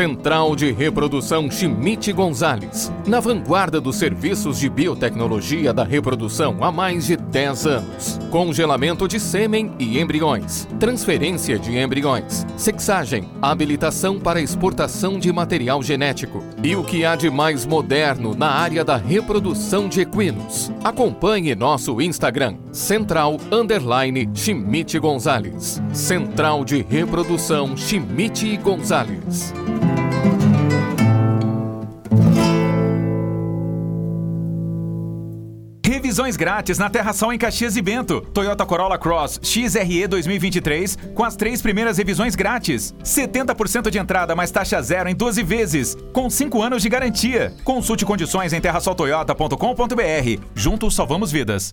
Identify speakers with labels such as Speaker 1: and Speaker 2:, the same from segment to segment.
Speaker 1: Central de Reprodução Schmidt Gonzales, na vanguarda dos serviços de biotecnologia da reprodução há mais de 10 anos. Congelamento de sêmen e embriões, transferência de embriões, sexagem, habilitação para exportação de material genético e o que há de mais moderno na área da reprodução de equinos. Acompanhe nosso Instagram, Central Underline Schmidt Gonzales. Central de Reprodução Schmidt Gonzales.
Speaker 2: Revisões grátis na Terra Sol em Caxias e Bento. Toyota Corolla Cross XRE 2023 com as três primeiras revisões grátis. 70% de entrada mais taxa zero em 12 vezes, com 5 anos de garantia. Consulte condições em terrasoltoyota.com.br. Juntos salvamos vidas.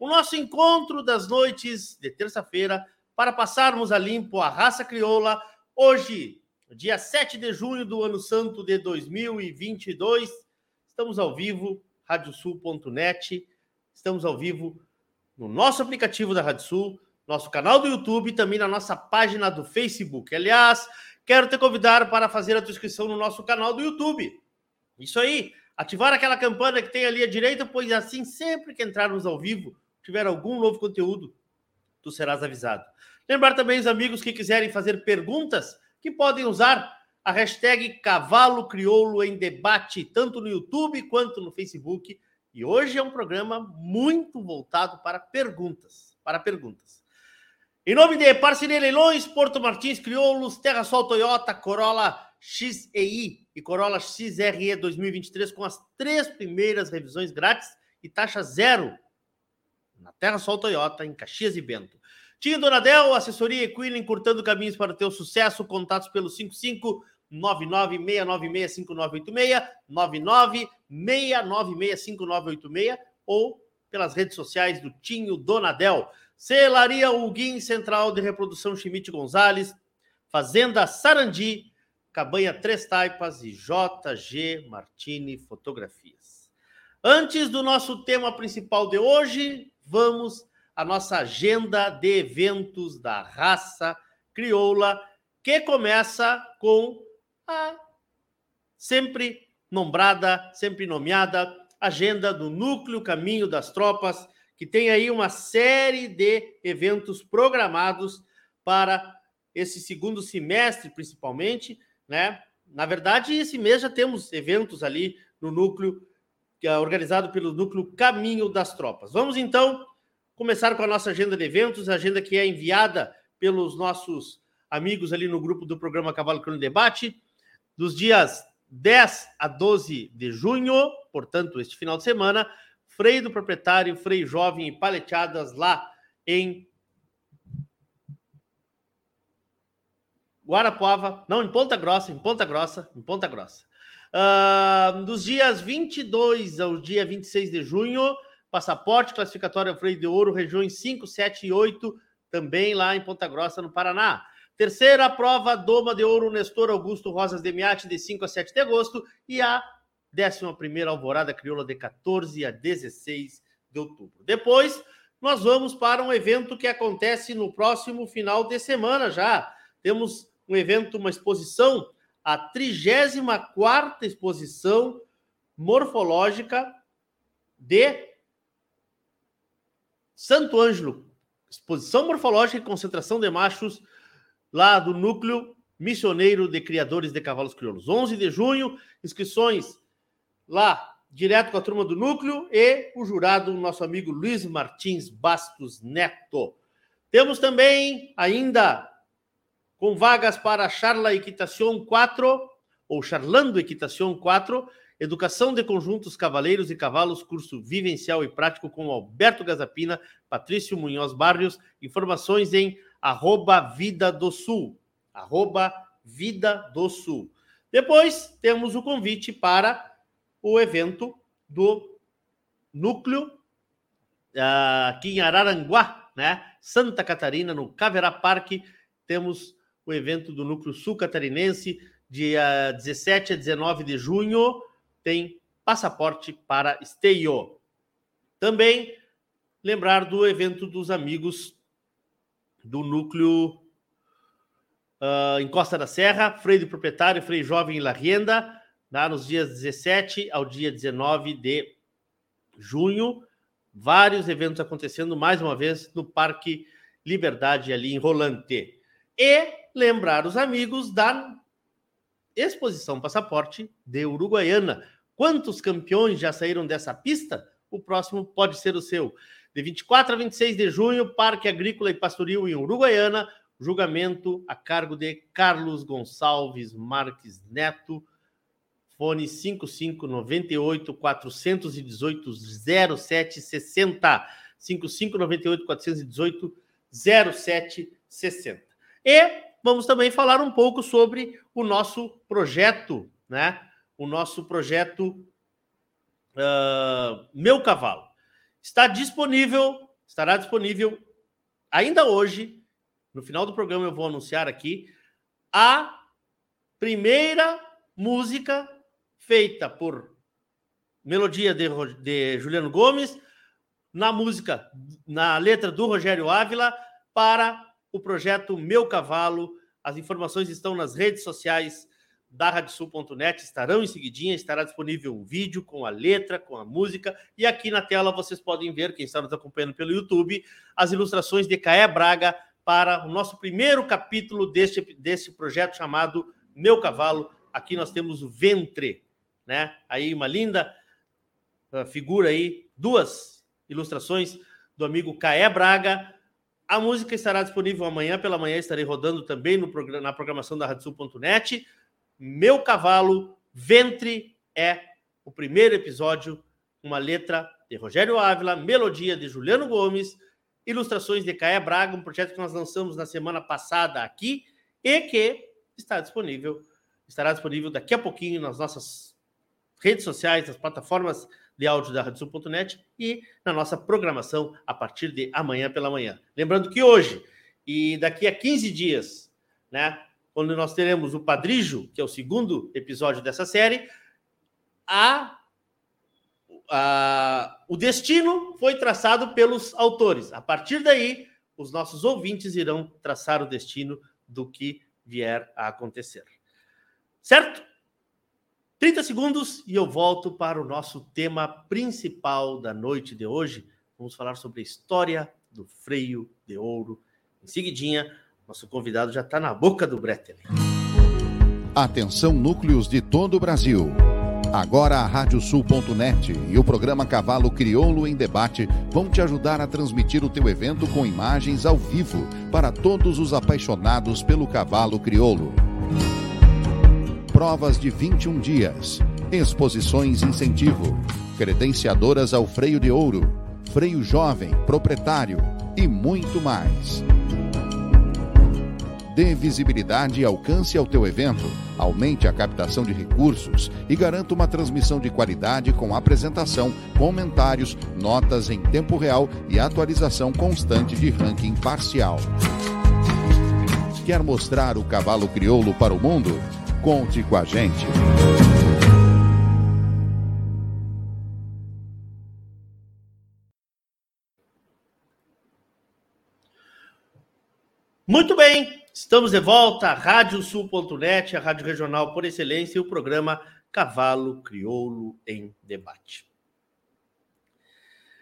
Speaker 3: O nosso encontro das noites de terça-feira para passarmos a limpo a raça crioula. Hoje, dia 7 de junho do ano santo de 2022, estamos ao vivo, radiosul.net. Estamos ao vivo no nosso aplicativo da Rádio Sul nosso canal do YouTube e também na nossa página do Facebook. Aliás, quero te convidar para fazer a tua inscrição no nosso canal do YouTube. Isso aí, ativar aquela campana que tem ali à direita, pois assim, sempre que entrarmos ao vivo, tiver algum novo conteúdo, tu serás avisado. Lembrar também os amigos que quiserem fazer perguntas, que podem usar a hashtag Cavalo Crioulo em Debate, tanto no YouTube quanto no Facebook. E hoje é um programa muito voltado para perguntas. Para perguntas. Em nome de Parceria Leilões, Porto Martins Crioulos, Terra Sol Toyota, Corolla XEI e Corolla XRE 2023 com as três primeiras revisões grátis e taxa zero na Terra Sol Toyota, em Caxias e Bento. Tinho Donadel, assessoria Equine, encurtando caminhos para o sucesso. Contatos pelo 55 996965986, 996965986 ou pelas redes sociais do Tinho Donadel. Celaria Huguim, Central de Reprodução Chimite Gonzalez, Fazenda Sarandi, Cabanha Três Taipas e JG Martini Fotografias. Antes do nosso tema principal de hoje, vamos à nossa agenda de eventos da raça crioula, que começa com a sempre nombrada, sempre nomeada agenda do Núcleo Caminho das Tropas que tem aí uma série de eventos programados para esse segundo semestre, principalmente, né? Na verdade, esse mês já temos eventos ali no núcleo organizado pelo núcleo Caminho das Tropas. Vamos então começar com a nossa agenda de eventos, agenda que é enviada pelos nossos amigos ali no grupo do programa Cavalo Crono Debate, dos dias 10 a 12 de junho, portanto, este final de semana, freio do proprietário, freio jovem e paleteadas lá em Guarapuava, não, em Ponta Grossa, em Ponta Grossa, em Ponta Grossa. Uh, dos dias 22 ao dia 26 de junho, passaporte classificatório freio de ouro, regiões 5, 7 e 8, também lá em Ponta Grossa, no Paraná. Terceira prova, Doma de Ouro, Nestor Augusto Rosas de Miate, de 5 a 7 de agosto. E a 11 Alvorada Crioula de 14 a 16 de outubro. Depois, nós vamos para um evento que acontece no próximo final de semana já. Temos um evento, uma exposição, a 34 exposição morfológica de Santo Ângelo. Exposição morfológica e concentração de machos lá do núcleo missioneiro de criadores de cavalos crioulos. 11 de junho, inscrições lá direto com a turma do núcleo e o jurado, nosso amigo Luiz Martins Bastos Neto. Temos também ainda com vagas para Charla Equitação 4 ou Charlando Equitação 4, Educação de Conjuntos Cavaleiros e Cavalos, curso vivencial e prático com Alberto Gazapina, Patrício Munhoz Barrios, informações em arroba Vida do Sul, arroba Vida do Sul. Depois temos o convite para o evento do núcleo uh, aqui em Araranguá, né? Santa Catarina, no Caverá Parque, temos o evento do Núcleo Sul Catarinense, dia 17 a 19 de junho, tem passaporte para esteio. Também lembrar do evento dos amigos do Núcleo uh, em Costa da Serra, Freio do Proprietário, Freio Jovem em La Rienda, tá? nos dias 17 ao dia 19 de junho. Vários eventos acontecendo mais uma vez no Parque Liberdade, ali em Rolante. E lembrar os amigos da Exposição Passaporte de Uruguaiana. Quantos campeões já saíram dessa pista? O próximo pode ser o seu. De 24 a 26 de junho, Parque Agrícola e Pastoril em Uruguaiana, julgamento a cargo de Carlos Gonçalves Marques Neto, fone 5598 418 0760. 5598 418 0760. E vamos também falar um pouco sobre o nosso projeto, né? O nosso projeto uh, Meu Cavalo. Está disponível, estará disponível ainda hoje no final do programa eu vou anunciar aqui a primeira música feita por melodia de, de Juliano Gomes, na música, na letra do Rogério Ávila, para o projeto Meu Cavalo. As informações estão nas redes sociais da radiosul.net, estarão em seguidinha, estará disponível um vídeo com a letra, com a música, e aqui na tela vocês podem ver, quem está nos acompanhando pelo YouTube, as ilustrações de Caé Braga, para o nosso primeiro capítulo deste, desse projeto chamado Meu Cavalo. Aqui nós temos o ventre, né? Aí uma linda uh, figura aí, duas ilustrações do amigo Caé Braga. A música estará disponível amanhã pela manhã, estarei rodando também no, na programação da Radiosul.net. Meu Cavalo, Ventre é o primeiro episódio, uma letra de Rogério Ávila, melodia de Juliano Gomes, ilustrações de Caia Braga, um projeto que nós lançamos na semana passada aqui e que está disponível, estará disponível daqui a pouquinho nas nossas redes sociais, nas plataformas de áudio da Radiosul.net e na nossa programação a partir de amanhã pela manhã. Lembrando que hoje e daqui a 15 dias, né, quando nós teremos o Padrijo, que é o segundo episódio dessa série, a o destino foi traçado pelos autores. A partir daí, os nossos ouvintes irão traçar o destino do que vier a acontecer. Certo? 30 segundos e eu volto para o nosso tema principal da noite de hoje. Vamos falar sobre a história do freio de ouro. Em seguidinha, nosso convidado já está na boca do Bretel.
Speaker 4: Atenção núcleos de todo o Brasil. Agora a Radiosul.net e o programa Cavalo Crioulo em Debate vão te ajudar a transmitir o teu evento com imagens ao vivo para todos os apaixonados pelo cavalo crioulo. Provas de 21 dias, exposições incentivo, credenciadoras ao freio de ouro, freio jovem, proprietário e muito mais. Dê visibilidade e alcance ao teu evento, aumente a captação de recursos e garanta uma transmissão de qualidade com apresentação, comentários, notas em tempo real e atualização constante de ranking parcial. Quer mostrar o cavalo crioulo para o mundo? Conte com a gente.
Speaker 3: Muito bem, Estamos de volta à Radiosul.net, a rádio regional por excelência, e o programa Cavalo Crioulo em Debate.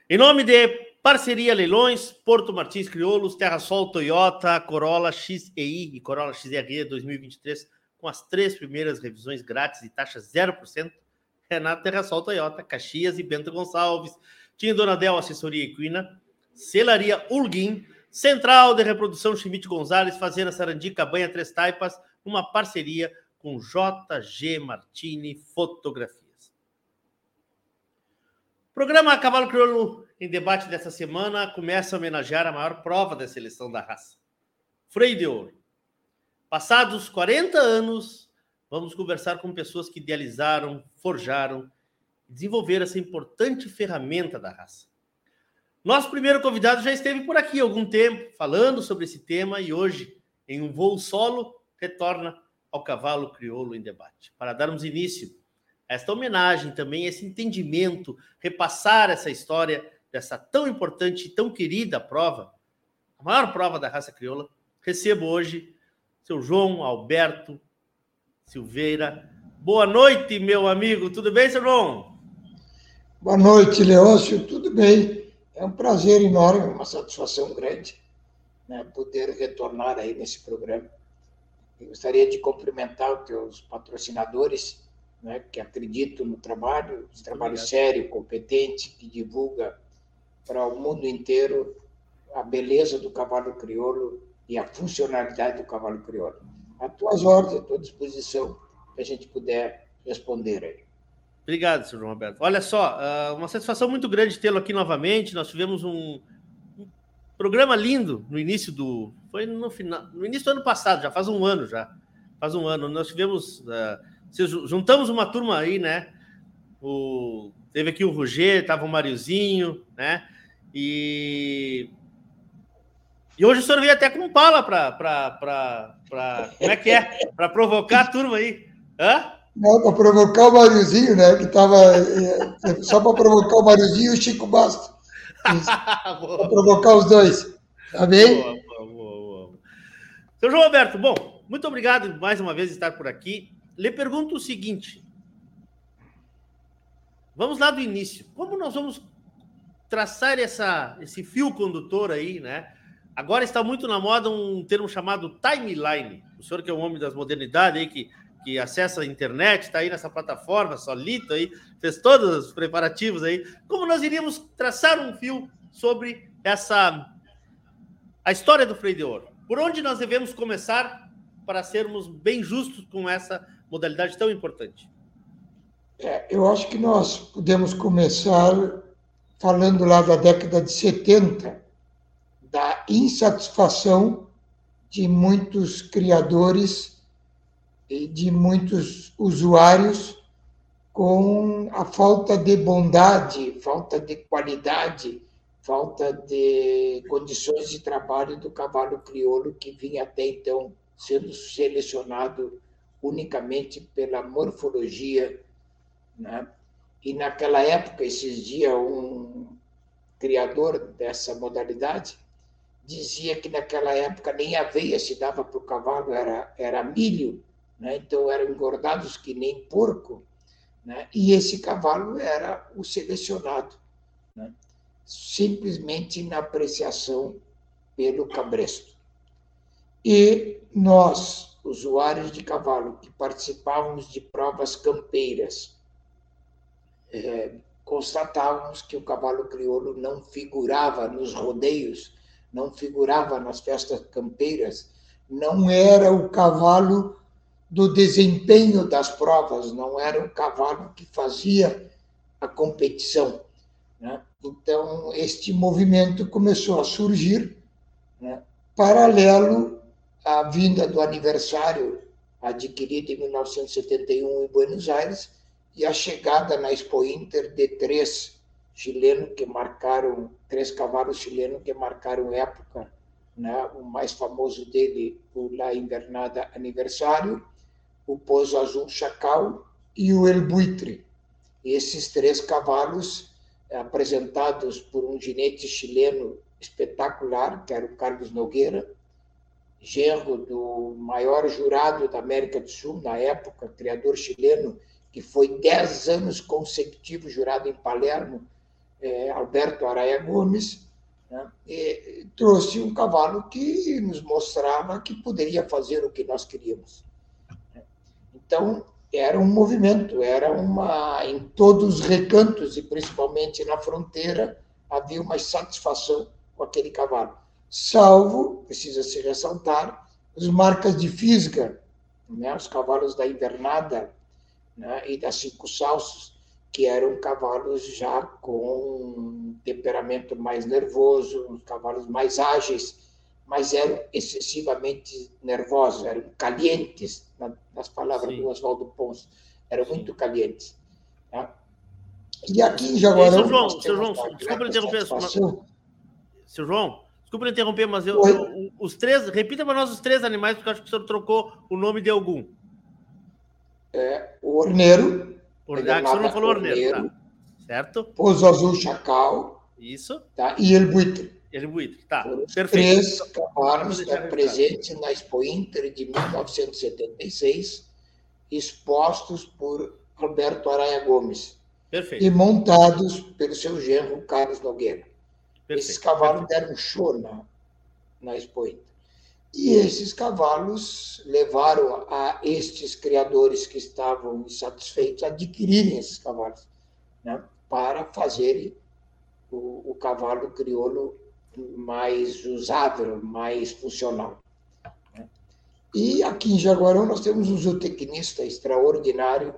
Speaker 3: Em nome de Parceria Leilões, Porto Martins Crioulos, Terra Sol Toyota, Corolla XEI e Corolla XRE 2023, com as três primeiras revisões grátis e taxa 0%, Renato Terra Sol Toyota, Caxias e Bento Gonçalves, Tinha Donadel Assessoria Equina, Celaria Ulguim, Central de Reprodução Schmidt Gonzalez, Fazenda Sarandi, Cabanha Três Taipas, uma parceria com JG Martini Fotografias. O programa Cavalo Crioulo em debate dessa semana começa a homenagear a maior prova da seleção da raça. Freio de Ouro. Passados 40 anos, vamos conversar com pessoas que idealizaram, forjaram desenvolveram essa importante ferramenta da raça. Nosso primeiro convidado já esteve por aqui há algum tempo, falando sobre esse tema, e hoje em um voo solo, retorna ao cavalo crioulo em debate. Para darmos início a esta homenagem também, esse entendimento, repassar essa história dessa tão importante e tão querida prova, a maior prova da raça crioula, recebo hoje seu João Alberto Silveira. Boa noite, meu amigo. Tudo bem, seu João?
Speaker 5: Boa noite, Leôncio. Tudo bem? É um prazer enorme, uma satisfação grande né, poder retornar aí nesse programa. Eu gostaria de cumprimentar os teus patrocinadores, né, que acreditam no trabalho, um trabalho Obrigado. sério, competente, que divulga para o mundo inteiro a beleza do cavalo crioulo e a funcionalidade do cavalo crioulo. A tuas ordens, à tua disposição, que a gente puder responder aí.
Speaker 3: Obrigado, senhor Roberto. Olha só, ah, uma satisfação muito grande tê-lo aqui novamente. Nós tivemos um, Programa lindo no início do. Foi no final. No início do ano passado, já faz um ano já. Faz um ano. Nós tivemos. Uh, juntamos uma turma aí, né? O, teve aqui o Roger, tava o Mariozinho, né? E. E hoje o senhor veio até com pala para. Como é que é? Para provocar a turma aí. Hã?
Speaker 5: Não, para provocar o Mariozinho, né? Que tava. Eh, só para provocar o Mariozinho e o Chico Bastos. Para provocar os dois. Tá bem? Boa, boa, boa,
Speaker 3: boa. Seu João Alberto, bom, muito obrigado mais uma vez por estar por aqui. Lhe pergunto o seguinte. Vamos lá do início. Como nós vamos traçar essa, esse fio condutor aí, né? Agora está muito na moda um termo chamado timeline. O senhor que é um homem das modernidades aí, que que acessa a internet, está aí nessa plataforma, solito aí, fez todos os preparativos aí. Como nós iríamos traçar um fio sobre essa a história do freio de ouro? Por onde nós devemos começar para sermos bem justos com essa modalidade tão importante?
Speaker 5: É, eu acho que nós podemos começar falando lá da década de 70, da insatisfação de muitos criadores de muitos usuários com a falta de bondade, falta de qualidade, falta de condições de trabalho do cavalo crioulo que vinha até então sendo selecionado unicamente pela morfologia, né? E naquela época, esses dias, um criador dessa modalidade dizia que naquela época nem aveia se dava para o cavalo, era, era milho, né? então eram engordados que nem porco, né? e esse cavalo era o selecionado, né? simplesmente na apreciação pelo cabresto. E nós, usuários de cavalo, que participávamos de provas campeiras, é, constatávamos que o cavalo crioulo não figurava nos rodeios, não figurava nas festas campeiras, não era o cavalo do desempenho das provas, não era o cavalo que fazia a competição. Né? Então, este movimento começou a surgir né? paralelo à vinda do aniversário adquirido em 1971 em Buenos Aires e a chegada na Expo Inter de três chilenos que marcaram, três cavalos chilenos que marcaram época, né? o mais famoso dele, o La Invernada Aniversário, o Pouso Azul Chacal e o El Buitre. Esses três cavalos, apresentados por um ginete chileno espetacular, que era o Carlos Nogueira, genro do maior jurado da América do Sul na época, criador chileno, que foi dez anos consecutivos jurado em Palermo, é, Alberto Araia Gomes, né? trouxe um cavalo que nos mostrava que poderia fazer o que nós queríamos. Então, era um movimento, era uma. Em todos os recantos, e principalmente na fronteira, havia uma satisfação com aquele cavalo. Salvo, precisa se ressaltar, as marcas de fisga, né? os cavalos da invernada né? e das cinco salsos, que eram cavalos já com temperamento mais nervoso, cavalos mais ágeis, mas eram excessivamente nervosos, eram calientes, nas palavras Sim. do Oswaldo Pons, eram Sim. muito calientes. Tá? E aqui em Jaguarão...
Speaker 3: Seu João, seu João desculpa interromper. Seu João, Desculpa interromper, mas eu, eu, os três. Repita para nós os três animais, porque eu acho que o senhor trocou o nome de algum.
Speaker 5: É, o orneiro.
Speaker 3: Or... Ah, o senhor não falou orneiro tá. Certo?
Speaker 5: Pouso azul chacal.
Speaker 3: Isso.
Speaker 5: Tá? E ele buitre.
Speaker 3: Ele buitre, tá.
Speaker 5: Foram Perfeito. Três cavalos né, presentes na Expo Inter de 1976, expostos por Alberto Araia Gomes.
Speaker 3: Perfeito.
Speaker 5: E montados pelo seu genro Carlos Nogueira. Perfeito. Esses cavalos Perfeito. deram um show na, na Expo Inter. E esses cavalos levaram a estes criadores que estavam insatisfeitos a adquirirem esses cavalos, né, para fazerem o, o cavalo crioulo mais usável, mais funcional. Né. E aqui em Jaguarão nós temos um zootecnista extraordinário,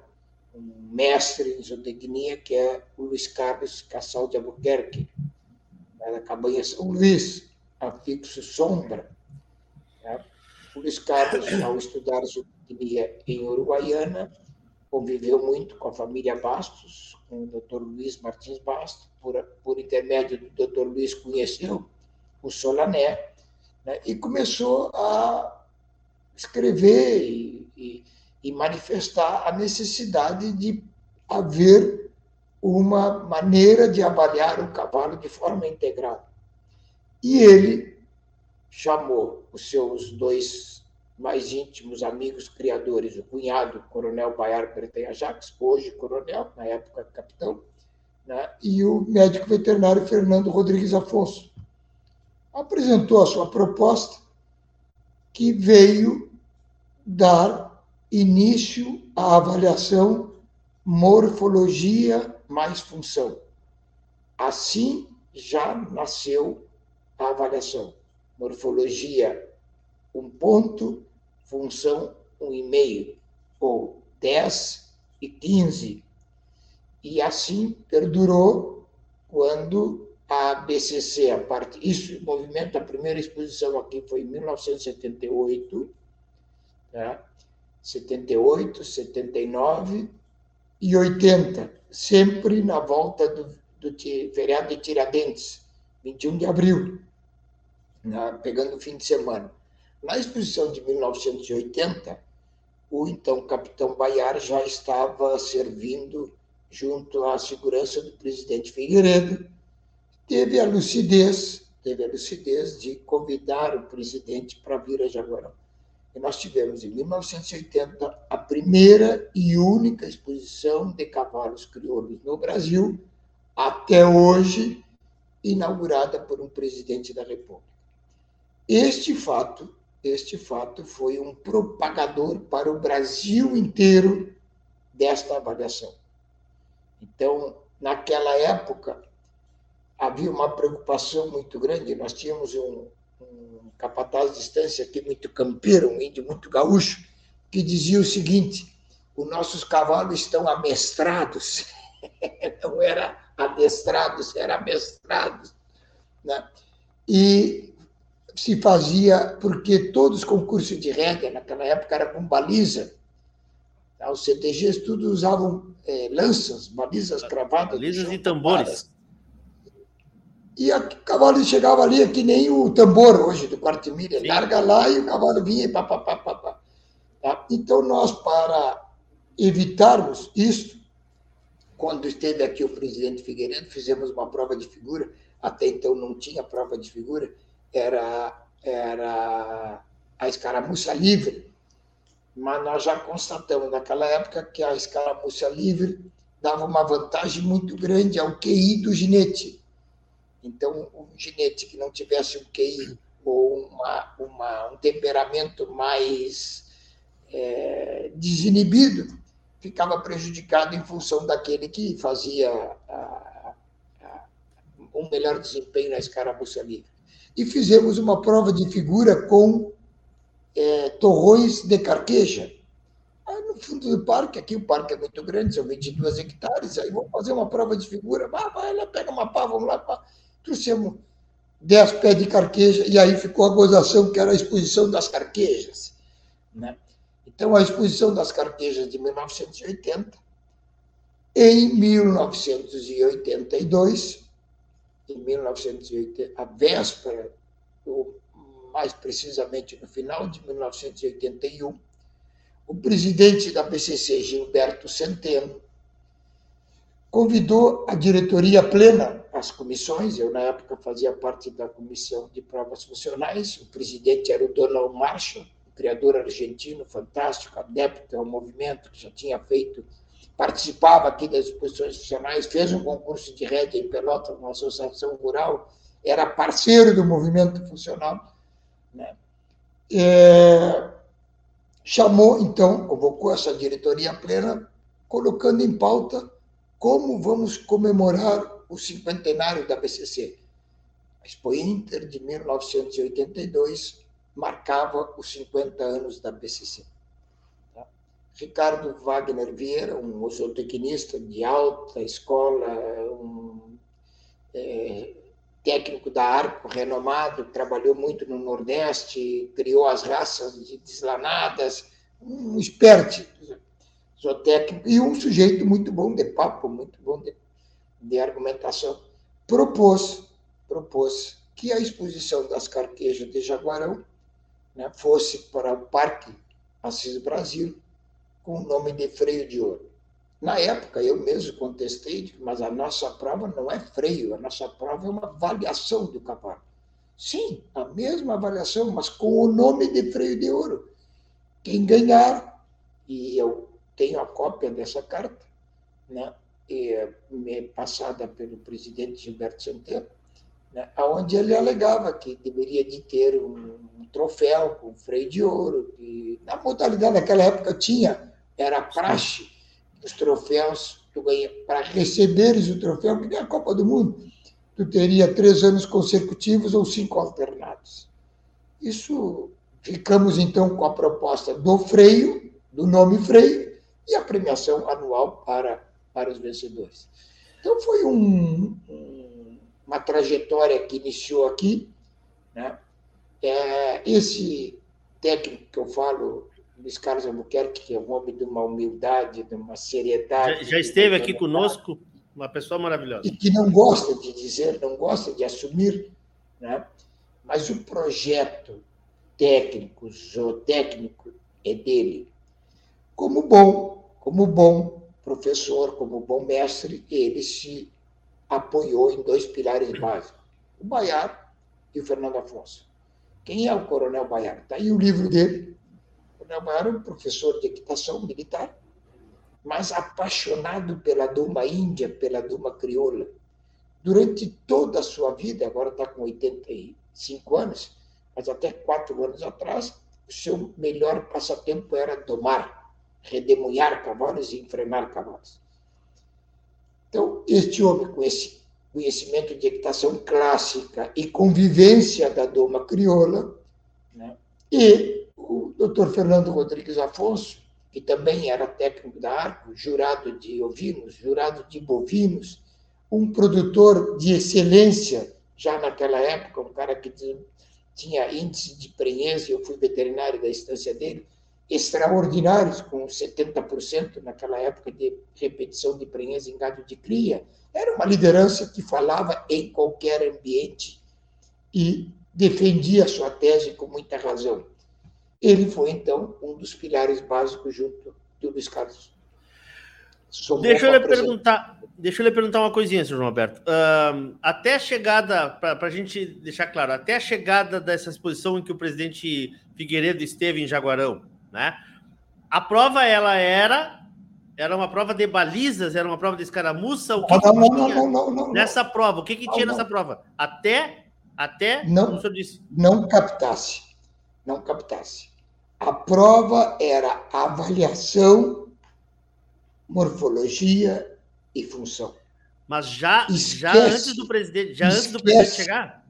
Speaker 5: um mestre em zootecnia, que é o Luiz Carlos Cassal de Albuquerque, né, da cabanha São Luís, afixo Sombra. Carlos, ao estudar zootecnia em Uruguaiana, conviveu muito com a família Bastos, com o Dr. Luiz Martins Bastos, por, por intermédio do Dr. Luiz conheceu o Solané, né? e começou a escrever e, e, e manifestar a necessidade de haver uma maneira de avaliar o cavalo de forma integral. E ele chamou os seus dois mais íntimos amigos criadores, o cunhado, coronel Baiar Bretanha Jacques, hoje coronel, na época capitão, né? e o médico veterinário Fernando Rodrigues Afonso. Apresentou a sua proposta, que veio dar início à avaliação morfologia mais função. Assim já nasceu a avaliação. Morfologia, um ponto, função, um e meio, ou 10 e 15. E assim perdurou quando a BCC, a parte, isso, o movimento, a primeira exposição aqui foi em 1978, tá? 78, 79 e 80 sempre na volta do, do feriado de Tiradentes, 21 de abril, na, pegando o fim de semana. Na exposição de 1980, o então capitão Baiar já estava servindo junto à segurança do presidente Figueiredo, teve a lucidez, teve a lucidez de convidar o presidente para vir a Jaguarão. E nós tivemos, em 1980, a primeira e única exposição de cavalos crioulos no Brasil, até hoje, inaugurada por um presidente da República. Este fato, este fato foi um propagador para o Brasil inteiro desta avaliação. Então, naquela época, havia uma preocupação muito grande. Nós tínhamos um, um capataz de distância aqui, muito campeiro, um índio muito gaúcho, que dizia o seguinte: os nossos cavalos estão amestrados. Não era adestrados, era amestrados. Né? E se fazia, porque todos os concursos de rédea naquela época eram com baliza. Tá? Os CTGs tudo usavam é, lanças, balizas cravadas.
Speaker 3: Balizas e tambores.
Speaker 5: E o cavalo chegava ali, que nem o tambor hoje do quarto milha, larga lá e o cavalo vinha e pá, pá, pá, pá, pá. Tá? Então, nós, para evitarmos isso, quando esteve aqui o presidente Figueiredo, fizemos uma prova de figura, até então não tinha prova de figura, era, era a escaramuça livre, mas nós já constatamos naquela época que a escaramuça livre dava uma vantagem muito grande ao QI do ginete. Então, um ginete que não tivesse um QI ou uma, uma, um temperamento mais é, desinibido ficava prejudicado em função daquele que fazia a, a, um melhor desempenho na escaramuça livre. E fizemos uma prova de figura com é, torrões de carqueja. Aí, no fundo do parque, aqui o parque é muito grande, são 22 hectares, aí vamos fazer uma prova de figura. Ah, vai lá, pega uma pá, vamos lá. Pá trouxemos dez pés de carqueja, e aí ficou a gozação, que era a exposição das carquejas. Né? Então, a exposição das carquejas de 1980, em 1982, em 1980, a véspera ou mais precisamente no final de 1981, o presidente da BCC, Gilberto Centeno, convidou a diretoria plena, as comissões, eu na época fazia parte da comissão de provas funcionais, o presidente era o Donald Marshall, criador argentino fantástico, adepto ao movimento, que já tinha feito, participava aqui das exposições funcionais, fez um concurso de rédea em Pelotas, uma associação rural, era parceiro do movimento funcional. Né? É, chamou, então, convocou essa diretoria plena, colocando em pauta como vamos comemorar o cinquentenário da BCC. A Expo Inter de 1982 marcava os 50 anos da BCC. Ricardo Wagner Vieira, um zootecnista de alta escola, um é, técnico da Arco renomado, trabalhou muito no Nordeste, criou as raças de deslanadas, um expert zootécnico e um sujeito muito bom de papo, muito bom de, de argumentação, propôs, propôs que a exposição das carquejas de Jaguarão né, fosse para o Parque Assis Brasil com o nome de Freio de Ouro. Na época, eu mesmo contestei, mas a nossa prova não é freio, a nossa prova é uma avaliação do cavalo. Sim, a mesma avaliação, mas com o nome de Freio de Ouro. Quem ganhar, e eu tenho a cópia dessa carta, né, e, passada pelo presidente Gilberto Centeno, né, onde ele alegava que deveria de ter um, um troféu com freio de ouro, que na modalidade naquela época tinha, era praxe, os troféus, para receberes o troféu, que nem a Copa do Mundo, tu teria três anos consecutivos ou cinco alternados. Isso, ficamos então com a proposta do freio, do nome freio, e a premiação anual para, para os vencedores. Então, foi um, um, uma trajetória que iniciou aqui. Né? É, esse técnico que eu falo, Luiz Carlos Albuquerque, que é um homem de uma humildade, de uma seriedade.
Speaker 3: Já, já esteve aqui conosco, uma pessoa maravilhosa.
Speaker 5: E que não gosta de dizer, não gosta de assumir, né? mas o projeto técnico, zootécnico, é dele. Como bom como bom professor, como bom mestre, ele se apoiou em dois pilares básicos: o Baiar e o Fernando Afonso. Quem é o Coronel Baiar? Está aí o livro dele. O Coronel Baiar é um professor de equitação militar, mas apaixonado pela Duma Índia, pela Duma Crioula. Durante toda a sua vida, agora está com 85 anos, mas até quatro anos atrás, o seu melhor passatempo era domar redemoinhar cavalos e enfrenar cavalos. Este homem com esse conhecimento de equitação clássica e convivência da doma crioula, né? e o Dr. Fernando Rodrigues Afonso, que também era técnico da Arco, jurado de ovinos, jurado de bovinos, um produtor de excelência já naquela época, um cara que tinha índice de prenhez, eu fui veterinário da estância dele, extraordinários, com 70% naquela época de repetição de prenhez em gado de cria. Era uma liderança que falava em qualquer ambiente e defendia sua tese com muita razão. Ele foi, então, um dos pilares básicos junto do Luiz Carlos.
Speaker 3: Deixa eu, lhe perguntar, deixa eu lhe perguntar uma coisinha, senhor João Alberto. Uh, até a chegada, para a gente deixar claro, até a chegada dessa exposição em que o presidente Figueiredo esteve em Jaguarão, né? A prova ela era era uma prova de balizas, era uma prova de escaramuça. O que,
Speaker 5: não,
Speaker 3: que
Speaker 5: não, tinha não, não,
Speaker 3: nessa prova? O que, que tinha nessa prova? Até até
Speaker 5: não, não captasse, não captasse. A prova era avaliação, morfologia e função.
Speaker 3: Mas já, esquece, já antes do presidente, já esquece. antes do presidente chegar?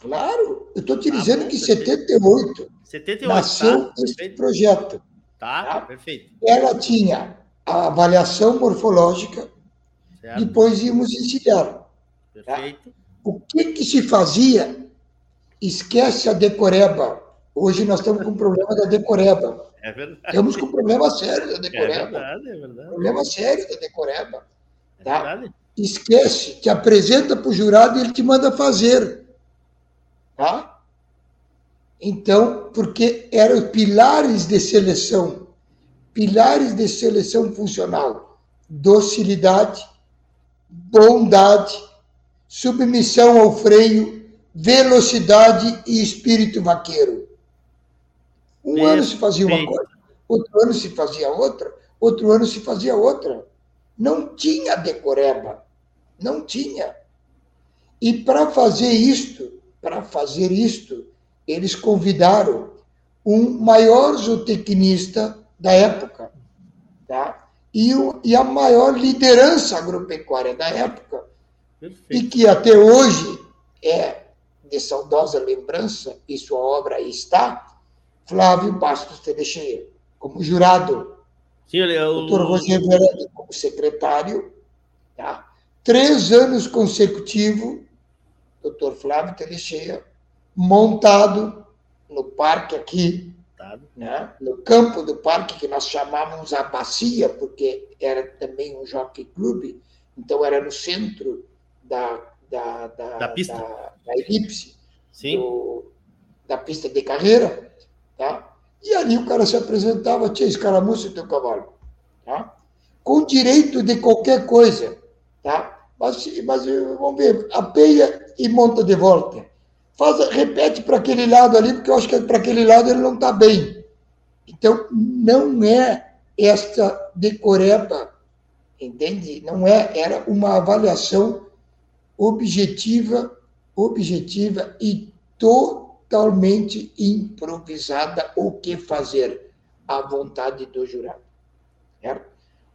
Speaker 5: Claro, eu estou te dizendo ah, que em 78
Speaker 3: 78,
Speaker 5: nasceu tá? esse perfeito. projeto.
Speaker 3: Tá, tá, perfeito.
Speaker 5: Ela tinha a avaliação morfológica, certo. depois íamos ensinar. Tá? Perfeito. Tá? O que, que se fazia? Esquece a decoreba. Hoje nós estamos com o problema da decoreba.
Speaker 3: É verdade.
Speaker 5: Temos com um problema sério da decoreba. É
Speaker 3: verdade, é verdade.
Speaker 5: Problema sério da decoreba.
Speaker 3: É tá? verdade.
Speaker 5: Esquece, te apresenta para o jurado e ele te manda fazer. Tá? Então, porque eram pilares de seleção, pilares de seleção funcional, docilidade, bondade, submissão ao freio, velocidade e espírito vaqueiro. Um Perfeito. ano se fazia uma coisa, outro ano se fazia outra, outro ano se fazia outra. Não tinha decoreba, não tinha. E para fazer isto, para fazer isto, eles convidaram um maior zootecnista da época, tá? e, o, e a maior liderança agropecuária da época, Perfeito. e que até hoje é de saudosa lembrança, e sua obra aí está, Flávio Bastos Teixeira, como jurado. Sim, ele é o... Doutor Rogério Verani como secretário. Tá? Três anos consecutivos, doutor Flávio Teixeira, montado no parque aqui, né? no campo do parque, que nós chamávamos a bacia, porque era também um jockey clube, então era no centro da, da, da,
Speaker 3: da pista, da,
Speaker 5: da elipse, do, da pista de carreira. Tá? E ali o cara se apresentava, tinha escaramuça e teu cavalo. Tá? Com direito de qualquer coisa. Tá? Mas, mas vamos ver, apeia e monta de volta. Faz, repete para aquele lado ali, porque eu acho que para aquele lado ele não está bem. Então, não é esta decoreba, entende? Não é, era uma avaliação objetiva, objetiva e totalmente improvisada o que fazer à vontade do jurado. Certo?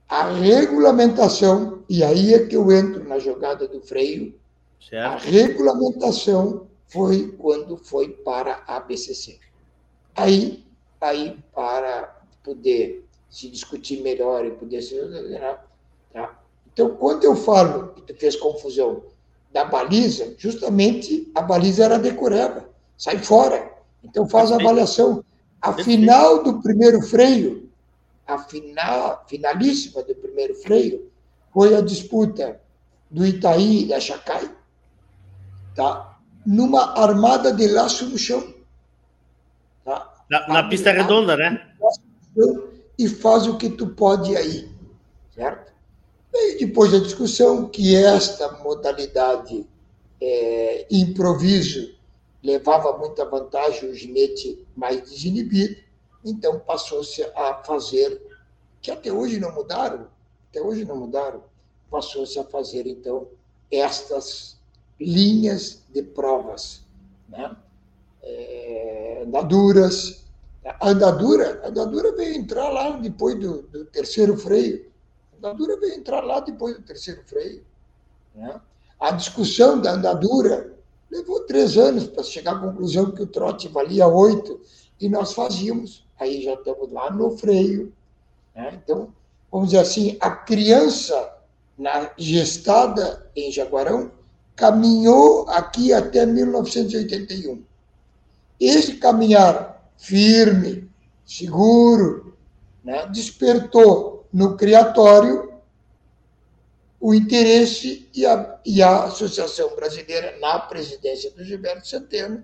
Speaker 5: A regulamentação, e aí é que eu entro na jogada do freio, certo. a regulamentação foi quando foi para a BCC. Aí, aí para poder se discutir melhor e poder se... Tá? Então, quando eu falo, que tu fez confusão, da baliza, justamente a baliza era decoreba sai fora. Então faz a avaliação. A final do primeiro freio, a final, finalíssima do primeiro freio, foi a disputa do Itaí e da Chacai, tá? Numa armada de laço no chão.
Speaker 3: Tá? Na, na pista redonda, né?
Speaker 5: E faz o que tu pode aí, certo? E depois da discussão que esta modalidade é, improviso levava muita vantagem o ginete mais desinibido, então passou-se a fazer, que até hoje não mudaram, até hoje não mudaram, passou-se a fazer, então, estas linhas de provas, né? É, andaduras. Andadura, andadura veio entrar lá depois do, do terceiro freio. Andadura veio entrar lá depois do terceiro freio. Né? A discussão da andadura Levou três anos para chegar à conclusão que o trote valia oito e nós fazíamos. Aí já estamos lá no freio. Né? Então, vamos dizer assim, a criança na gestada em Jaguarão caminhou aqui até 1981. Esse caminhar firme, seguro, né, despertou no criatório o interesse e a, e a Associação Brasileira, na presidência do Gilberto Centeno,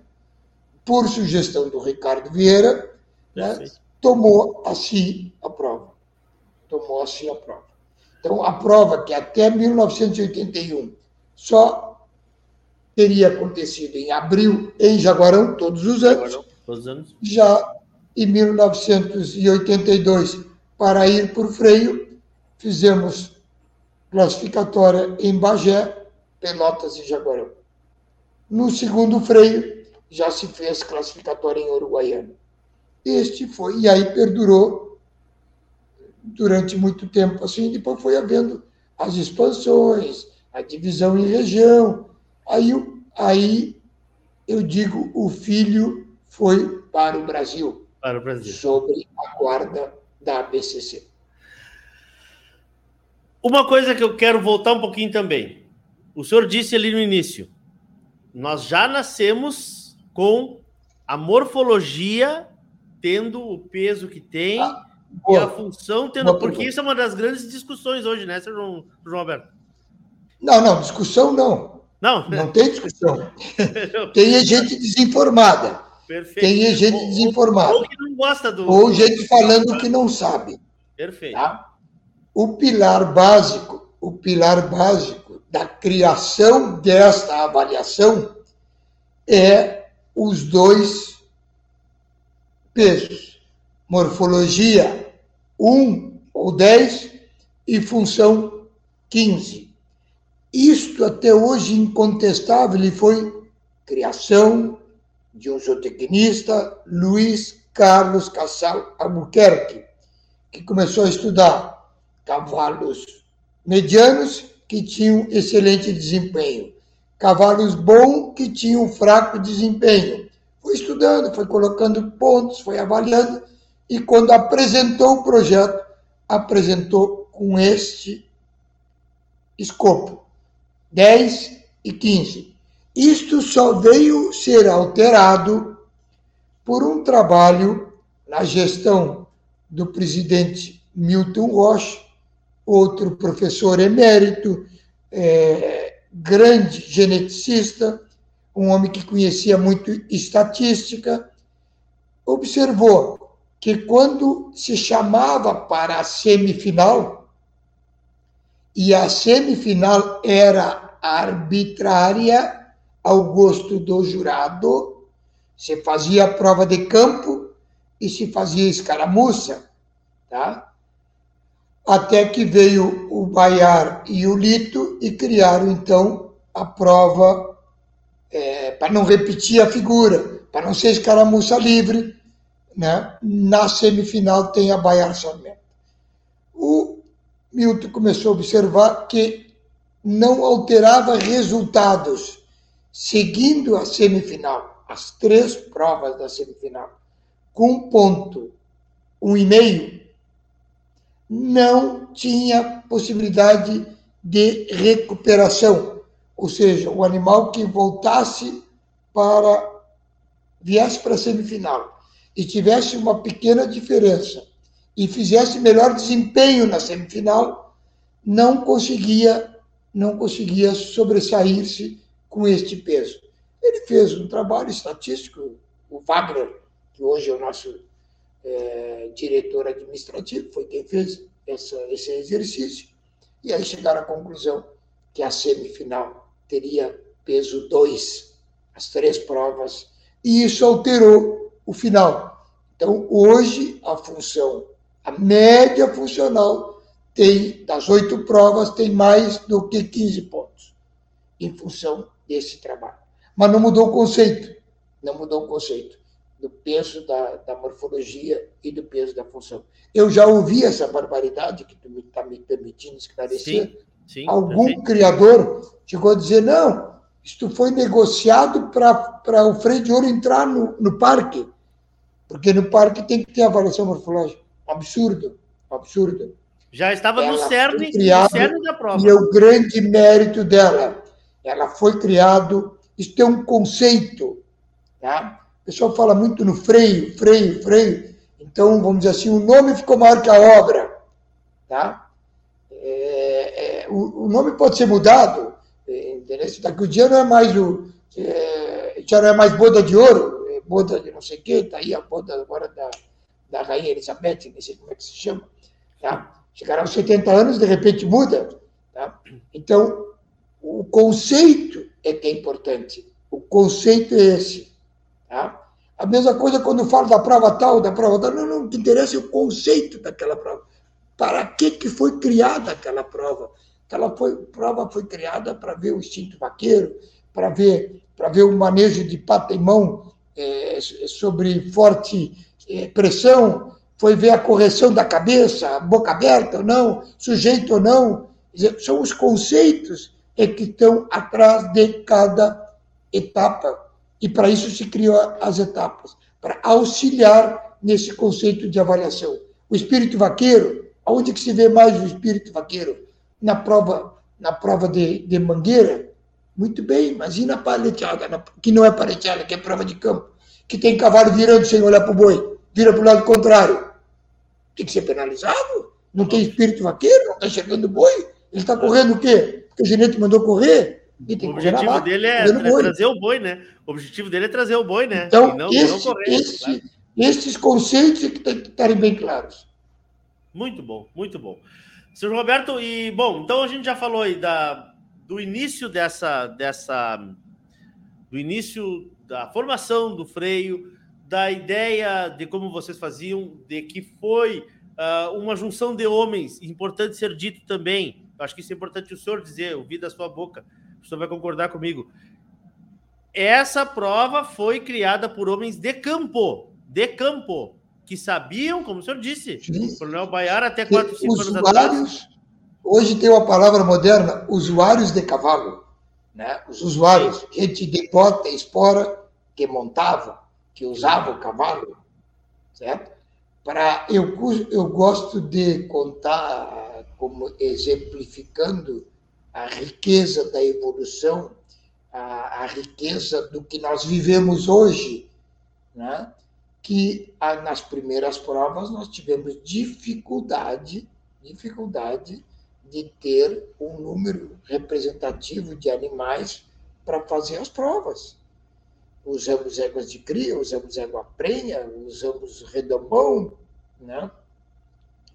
Speaker 5: por sugestão do Ricardo Vieira, né, tomou assim a prova. Tomou assim a prova. Então, a prova que até 1981 só teria acontecido em abril em Jaguarão, todos os anos, todos os anos. já em 1982, para ir por freio, fizemos classificatória em Bagé, Pelotas e Jaguarão. No segundo freio, já se fez classificatória em Uruguaiana. Este foi, e aí perdurou durante muito tempo assim, depois foi havendo as expansões, a divisão em região. Aí, aí eu digo, o filho foi para o Brasil.
Speaker 3: Para o Brasil.
Speaker 5: Sobre a guarda da ABCC.
Speaker 3: Uma coisa que eu quero voltar um pouquinho também. O senhor disse ali no início, nós já nascemos com a morfologia tendo o peso que tem ah, e a função tendo. porque isso é uma das grandes discussões hoje, né, Sr. João, João Alberto?
Speaker 5: Não, não, discussão não.
Speaker 3: Não,
Speaker 5: não tem discussão. tem gente desinformada. Perfeito. Tem gente ou, desinformada. Ou, que não gosta do. Ou gente falando que não sabe.
Speaker 3: Perfeito. Tá?
Speaker 5: O pilar básico, o pilar básico da criação desta avaliação é os dois pesos. Morfologia 1 ou 10 e função 15. Isto até hoje incontestável e foi criação de um zootecnista, Luiz Carlos Casal Albuquerque, que começou a estudar cavalos medianos que tinham excelente desempenho, cavalos bons que tinham fraco desempenho. Foi estudando, foi colocando pontos, foi avaliando e quando apresentou o projeto, apresentou com este escopo. 10 e 15. Isto só veio ser alterado por um trabalho na gestão do presidente Milton Rocha, outro professor emérito, é, grande geneticista, um homem que conhecia muito estatística, observou que quando se chamava para a semifinal, e a semifinal era arbitrária ao gosto do jurado. Se fazia prova de campo e se fazia escaramuça, tá? Até que veio o Baiar e o Lito e criaram então a prova é, para não repetir a figura, para não ser escaramuça livre, né? Na semifinal tem a Baiar Sarmento. O Milton começou a observar que não alterava resultados, seguindo a semifinal, as três provas da semifinal, com um ponto, um e meio, não tinha possibilidade de recuperação, ou seja, o animal que voltasse para viesse para a semifinal e tivesse uma pequena diferença e fizesse melhor desempenho na semifinal, não conseguia não conseguia sobressair-se com este peso. Ele fez um trabalho estatístico, o Wagner, que hoje é o nosso é, diretor administrativo, foi quem fez essa, esse exercício, e aí chegaram à conclusão que a semifinal teria peso 2, as três provas, e isso alterou o final. Então, hoje, a função a média funcional tem, das oito provas, tem mais do que 15 pontos, em função desse trabalho. Mas não mudou o conceito, não mudou o conceito do peso da, da morfologia e do peso da função. Eu já ouvi essa barbaridade que tu está me permitindo esclarecer. Sim, sim, Algum criador chegou a dizer, não, isto foi negociado para o freio de ouro entrar no, no parque, porque no parque tem que ter avaliação morfológica absurdo, absurdo.
Speaker 3: Já estava ela no cerne, criado, no cerne da prova.
Speaker 5: E é o grande mérito dela. Ela foi criado, isso tem um conceito, tá? O pessoal fala muito no freio, freio, freio. Então, vamos dizer assim, o nome ficou maior que a obra, tá? É, é, o, o, nome pode ser mudado, é, entendeu? Daqui o dia não é mais o, é, já não é mais boda de ouro, é boda de não sei o quê, tá aí a boda agora da da Rainha Elizabeth, não sei como é que se chama, tá? chegaram aos 70 anos, de repente muda. Tá? Então, o conceito é que é importante. O conceito é esse. Tá? A mesma coisa quando falo da prova tal, da prova tal. Não, não, o que interessa é o conceito daquela prova. Para que, que foi criada aquela prova? Aquela foi, prova foi criada para ver o instinto vaqueiro, para ver, para ver o manejo de pata e mão é, sobre forte pressão, foi ver a correção da cabeça, boca aberta ou não, sujeito ou não. São os conceitos é que estão atrás de cada etapa. E para isso se criou as etapas, para auxiliar nesse conceito de avaliação. O espírito vaqueiro, aonde que se vê mais o espírito vaqueiro? Na prova, na prova de, de mangueira? Muito bem, mas e na paleteada, que não é paleteada, que é prova de campo, que tem cavalo virando sem olhar para o boi? Vira para o lado contrário. Tem que ser penalizado? Não tem espírito vaqueiro? Não está enxergando boi? Ele está correndo o quê? Porque o gerente mandou correr?
Speaker 3: O objetivo dele é, é trazer o boi, né? O objetivo dele é trazer o boi, né?
Speaker 5: Então,
Speaker 3: não,
Speaker 5: esse,
Speaker 3: não correr.
Speaker 5: esse-
Speaker 3: claro.
Speaker 5: esses conceitos é que tem que estarem bem claros.
Speaker 3: Muito bom, muito bom. Senhor Roberto, e bom, então a gente já falou aí da, do início dessa, dessa. Do início da formação do freio, da ideia de como vocês faziam, de que foi ah, uma junção de homens, importante ser dito também. Acho que isso é importante o senhor dizer, ouvir da sua boca. O senhor vai concordar comigo. Essa prova foi criada por homens de campo, de campo, que sabiam, como o senhor disse, o Coronel Baiar até 4, 5 anos atrás.
Speaker 5: hoje tem uma palavra moderna, usuários de cavalo. Né? Os usuários, gente de e espora, que montava, que usava o cavalo, certo? Para, eu, eu gosto de contar como exemplificando a riqueza da evolução, a, a riqueza do que nós vivemos hoje, né? que nas primeiras provas nós tivemos dificuldade, dificuldade de ter um número representativo de animais para fazer as provas. Usamos éguas de cria, usamos égua prenha, usamos redomão, né?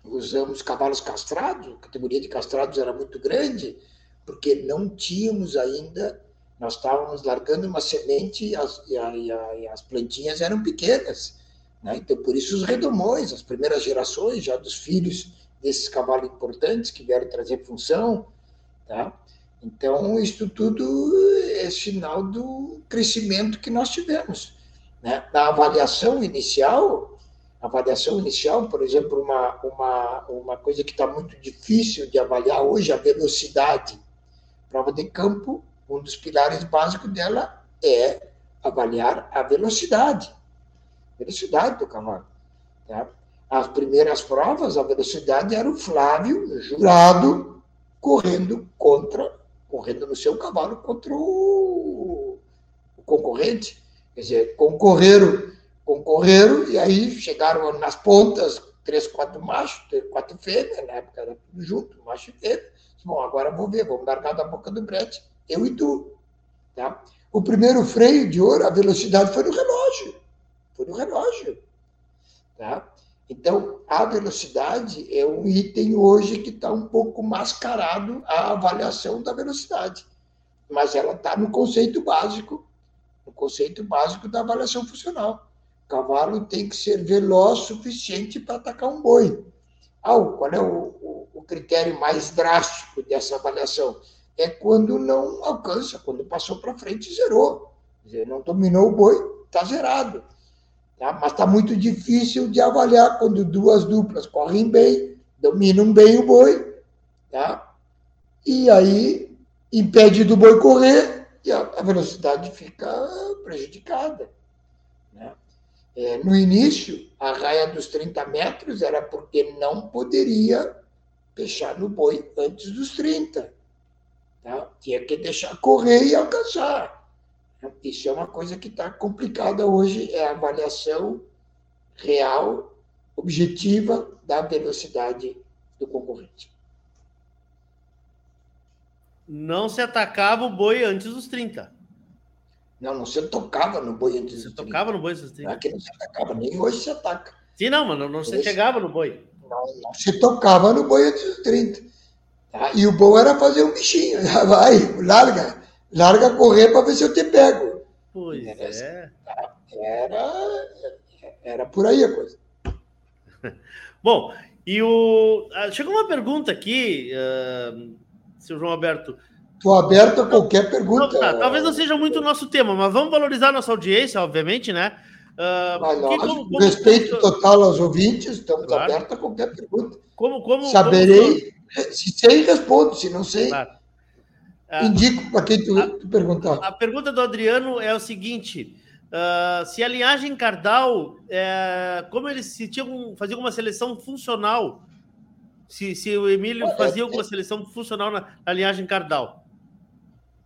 Speaker 5: usamos cavalos castrados, a categoria de castrados era muito grande, porque não tínhamos ainda, nós estávamos largando uma semente e as, e a- e a- e as plantinhas eram pequenas. né? Então, por isso os redomões, as primeiras gerações já dos filhos desses cavalos importantes que vieram trazer função. Tá? Então, isso tudo é sinal do crescimento que nós tivemos. Né? Na avaliação inicial, avaliação inicial, por exemplo, uma, uma, uma coisa que está muito difícil de avaliar hoje, a velocidade. Prova de campo, um dos pilares básicos dela é avaliar a velocidade. Velocidade do cavalo. Tá? As primeiras provas, a velocidade era o Flávio, jurado, correndo contra, correndo no seu cavalo contra o, concorrente. Quer dizer, concorreram, concorreram, e aí chegaram nas pontas, três, quatro machos, três, quatro fêmeas, na época era tudo junto, macho e fêmea. Bom, agora vou ver, vamos largar da boca do brete, eu e tu. Tá? O primeiro freio de ouro, a velocidade foi no relógio. Foi no relógio. Tá? Então, a velocidade é um item hoje que está um pouco mascarado a avaliação da velocidade. Mas ela está no conceito básico, no conceito básico da avaliação funcional. O cavalo tem que ser veloz o suficiente para atacar um boi. Ah, qual é o, o- o critério mais drástico dessa avaliação? É quando não alcança, quando passou para frente, zerou. Quer dizer, não dominou o boi, está zerado. Tá? Mas está muito difícil de avaliar quando duas duplas correm bem, dominam bem o boi, tá? e aí impede do boi correr e a, velocidade fica prejudicada. né? É, no início, a raia dos 30 metros era porque não poderia fechar no boi antes dos 30. Tá? Tinha que deixar correr e alcançar. Isso é uma coisa que está complicada hoje, é a avaliação real, objetiva da velocidade do concorrente.
Speaker 3: Não se atacava o boi antes dos 30.
Speaker 5: Não, não se tocava no boi antes
Speaker 3: Você
Speaker 5: dos 30.
Speaker 3: tocava no boi antes dos 30.
Speaker 5: Aqui não se atacava, nem hoje se ataca.
Speaker 3: Sim, não, mano, não se chegava no boi.
Speaker 5: Não, não se tocava no boi antes dos 30. Tá? E o bom era fazer um bichinho. Já vai, larga. Larga correr para ver se eu te pego.
Speaker 3: Pois é.
Speaker 5: Era, era por aí a coisa.
Speaker 3: Bom, e o. ah, Chegou uma pergunta aqui, ah, seu João Alberto.
Speaker 5: Estou aberto a qualquer
Speaker 3: Não,
Speaker 5: pergunta.
Speaker 3: tá, talvez não seja muito o nosso tema, mas vamos valorizar nossa audiência, obviamente, né? Ah,
Speaker 5: Mas,
Speaker 3: porque
Speaker 5: lógico,
Speaker 3: como- como-
Speaker 5: respeito total aos ouvintes, estamos
Speaker 3: Claro.
Speaker 5: abertos a qualquer pergunta.
Speaker 3: Como, como,
Speaker 5: Saberei, se sei, respondo. Se não sei,
Speaker 3: Claro. Ah,
Speaker 5: indico para quem tu, tu perguntar.
Speaker 3: A pergunta do Adriano é o seguinte: ah, se a linhagem Cardal, é, como eles se tinham, faziam uma seleção funcional, se, se o Emílio fazia alguma seleção funcional na, na linhagem Cardal?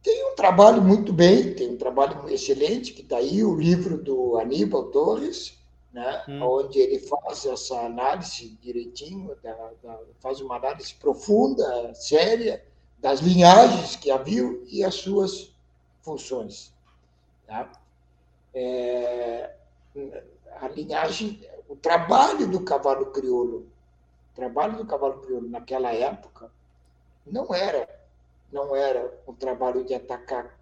Speaker 5: Tem um trabalho muito bem, tem um trabalho excelente, que está aí, o livro do Aníbal Torres, né,
Speaker 3: Hum.
Speaker 5: onde ele faz essa análise direitinho, da- da- faz uma análise profunda, séria, das linhagens que haviam e as suas funções. Tá? É, a linhagem, o trabalho do cavalo crioulo, o trabalho do cavalo crioulo naquela época não era não era um trabalho de atacar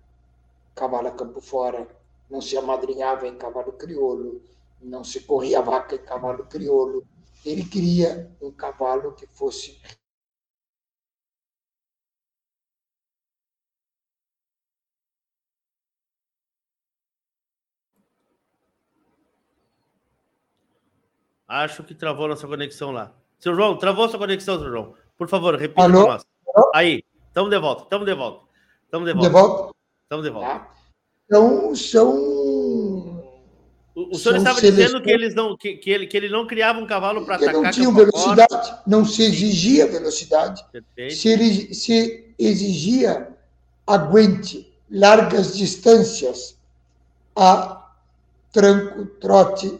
Speaker 5: cavalo a campo fora, não se amadrinhava em cavalo crioulo, não se corria vaca em cavalo crioulo. Ele queria um cavalo que fosse
Speaker 3: Acho que travou nossa conexão lá. Seu João, travou sua conexão, seu João. Por favor, repita
Speaker 5: Alô?
Speaker 3: nós. Aí, estamos de volta, estamos de volta. Estamos de volta.
Speaker 5: de volta.
Speaker 3: Estamos de volta.
Speaker 5: Tá? Então, são.
Speaker 3: O, o senhor
Speaker 5: São
Speaker 3: estava dizendo que, eles não, que, que ele, que ele não criava um cavalo para atacar.
Speaker 5: não tinham
Speaker 3: fora.
Speaker 5: velocidade, não se exigia velocidade,
Speaker 3: Perfeito.
Speaker 5: se, ele- se exigia aguente largas distâncias a tranco, trote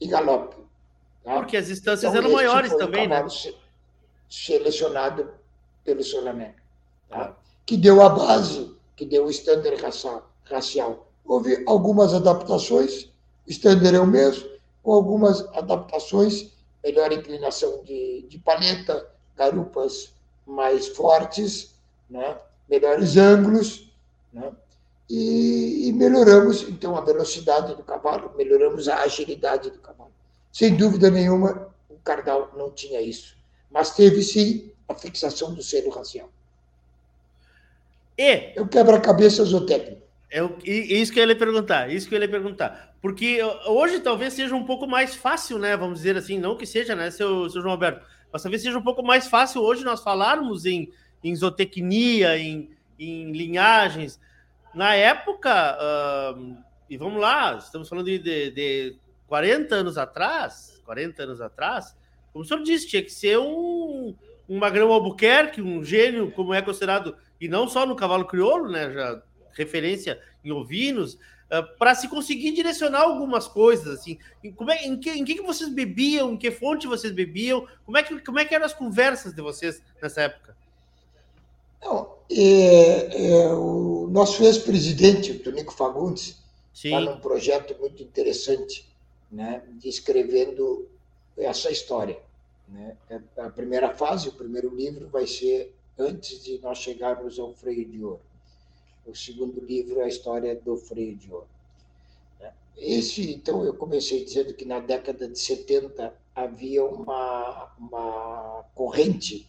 Speaker 5: e galope.
Speaker 3: Porque as distâncias
Speaker 5: Então,
Speaker 3: eram maiores
Speaker 5: foi o
Speaker 3: também, né?
Speaker 5: Selecionado pelo Solamé, tá? Que deu a base, que deu o standard racial. racial. Houve algumas adaptações, o standard é o mesmo, com algumas adaptações, melhor inclinação de, de paleta, garupas mais fortes, né? melhores ângulos, né? e, e melhoramos, então, a velocidade do cavalo, melhoramos a agilidade do cavalo. Sem dúvida nenhuma, o Cardal não tinha isso, mas teve, sim, a fixação do selo racial.
Speaker 3: E
Speaker 5: É o quebra-cabeça zootécnico.
Speaker 3: É e isso que eu ia lhe perguntar, isso que eu ia lhe perguntar. Porque uh, hoje talvez seja um pouco mais fácil, né? Vamos dizer assim, não que seja, né, seu, seu João Alberto, mas talvez seja um pouco mais fácil hoje nós falarmos em, em zootecnia, em, em linhagens. Na época, ahn, e vamos lá, estamos falando de, de, de 40 anos atrás, 40 anos atrás, como o senhor disse, tinha que ser um, um Magrão Albuquerque, um gênio, como é considerado, e não só no cavalo crioulo, né? Já referência em ovinos, para se conseguir direcionar algumas coisas, assim. Em, como é, em, que, em que que vocês bebiam, em que fonte vocês bebiam, como é que, como é que eram as conversas de vocês nessa época?
Speaker 5: Não, é, é, o nosso ex-presidente, o Tonico Fagundes, está num projeto muito interessante, né, descrevendo essa história. Né? A primeira fase, o primeiro livro, vai ser antes de nós chegarmos ao freio de ouro. O segundo livro é a história do freio de ouro. né? Esse, então, eu comecei dizendo que na década de 70 havia uma, uma corrente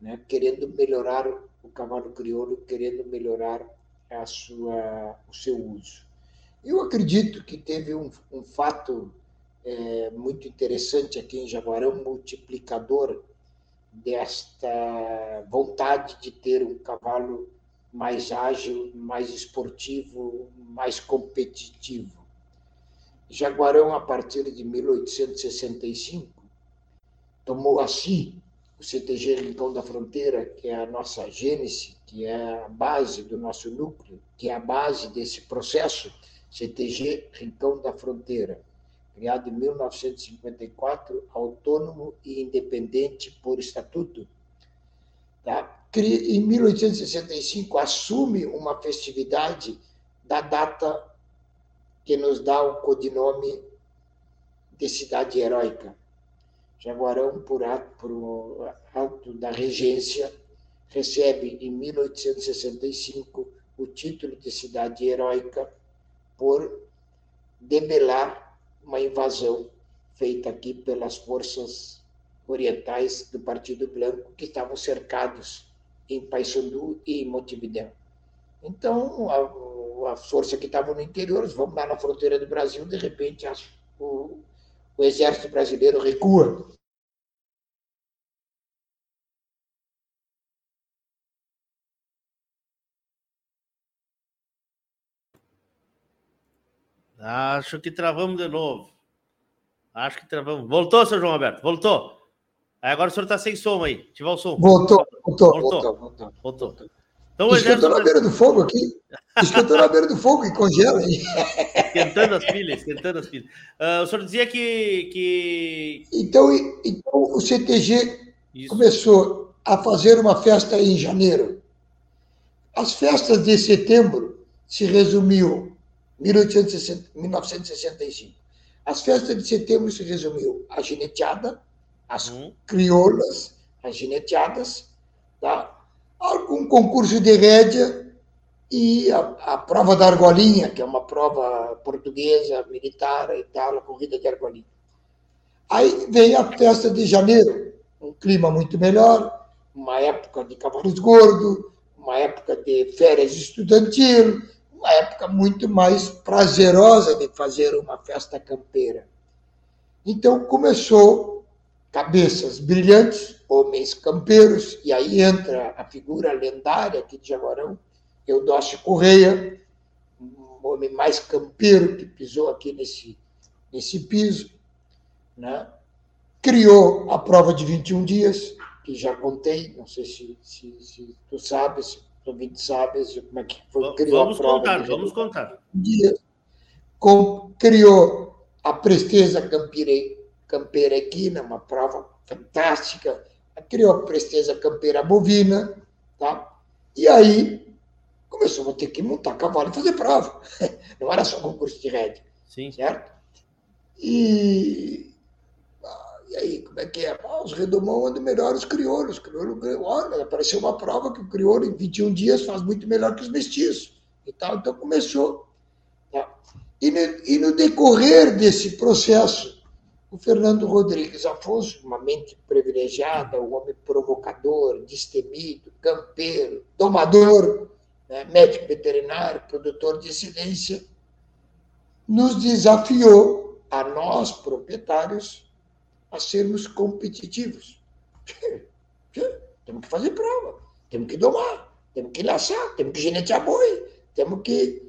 Speaker 5: né, querendo melhorar o cavalo crioulo, querendo melhorar a sua, o seu uso. Eu acredito que teve um, um fato é, muito interessante aqui em Jaguarão, multiplicador desta vontade de ter um cavalo mais ágil, mais esportivo, mais competitivo. Jaguarão, a partir de 1865, tomou a si o CTG Rincão da Fronteira, que é a nossa gênese, que é a base do nosso núcleo, que é a base desse processo, CTG Rincão da Fronteira, criado em 1954, autônomo e independente por estatuto. Tá? Em 1865, assume uma festividade da data que nos dá o codinome de cidade heróica. Jaguarão, por ato, por ato da regência, recebe em 1865 o título de cidade heróica por debelar uma invasão feita aqui pelas forças orientais do Partido Branco que estavam cercados em Paysandu e em Montevideo. Então, a, a força que estava no interior, vamos lá na fronteira do Brasil, de repente as, o, o exército brasileiro recua.
Speaker 3: Acho que travamos de novo. Acho que travamos. Voltou, seu João Alberto? Voltou. Aí agora o senhor está sem som aí. Ativar o som.
Speaker 5: Voltou, voltou,
Speaker 3: Voltou.
Speaker 5: voltou. voltou.
Speaker 3: Voltou. Então o exército
Speaker 5: na beira do fogo aqui. Diz que eu estou na beira do fogo e congela.
Speaker 3: esquentando as pilhas, esquentando as pilhas. Ah, o senhor dizia que. que...
Speaker 5: Então, então, o CTG
Speaker 3: Isso.
Speaker 5: começou a fazer uma festa em janeiro. As festas de setembro se resumiu 1965. As festas de setembro se resumiu a gineteada, as
Speaker 3: Uhum.
Speaker 5: crioulas, as gineteadas, tá? algum concurso de rédea e a, a prova da argolinha, que é uma prova portuguesa, militar e tal, a corrida de argolinha. Aí vem a festa de janeiro, um clima muito melhor, uma época de cavalos gordos, uma época de férias estudantil, uma época muito mais prazerosa de fazer uma festa campeira. Então começou cabeças brilhantes, homens campeiros, e aí entra a figura lendária aqui de Jaguarão, Eudócio Correia, um homem mais campeiro que pisou aqui nesse, nesse piso, né? criou a prova de 21 dias, que já contei, não sei se, se, se tu sabes, se o ouvinte sabe como é que foi, criou
Speaker 3: Vamos
Speaker 5: a prova.
Speaker 3: contar, vamos contar.
Speaker 5: com, criou a Presteza Campire, Campeira Equina, uma prova fantástica, criou a Presteza Campeira Bovina, tá? e aí começou a ter que montar cavalo e fazer prova. Não era só concurso de rédea,
Speaker 3: Sim.
Speaker 5: certo? E, e aí, como é que é? Ah, os redomão andam melhor os crioulos. Crioulo, olha, apareceu uma prova que o crioulo em 21 dias faz muito melhor que os mestiços. E tal. Então começou. Tá? E, no, e no decorrer desse processo, o Fernando Rodrigues Afonso, uma mente privilegiada, um homem provocador, destemido, campeiro, domador, né, médico veterinário, produtor de excelência, nos desafiou a nós, proprietários, a sermos competitivos. temos que fazer prova, temos que domar, temos que laçar, temos que genetear boi, temos que.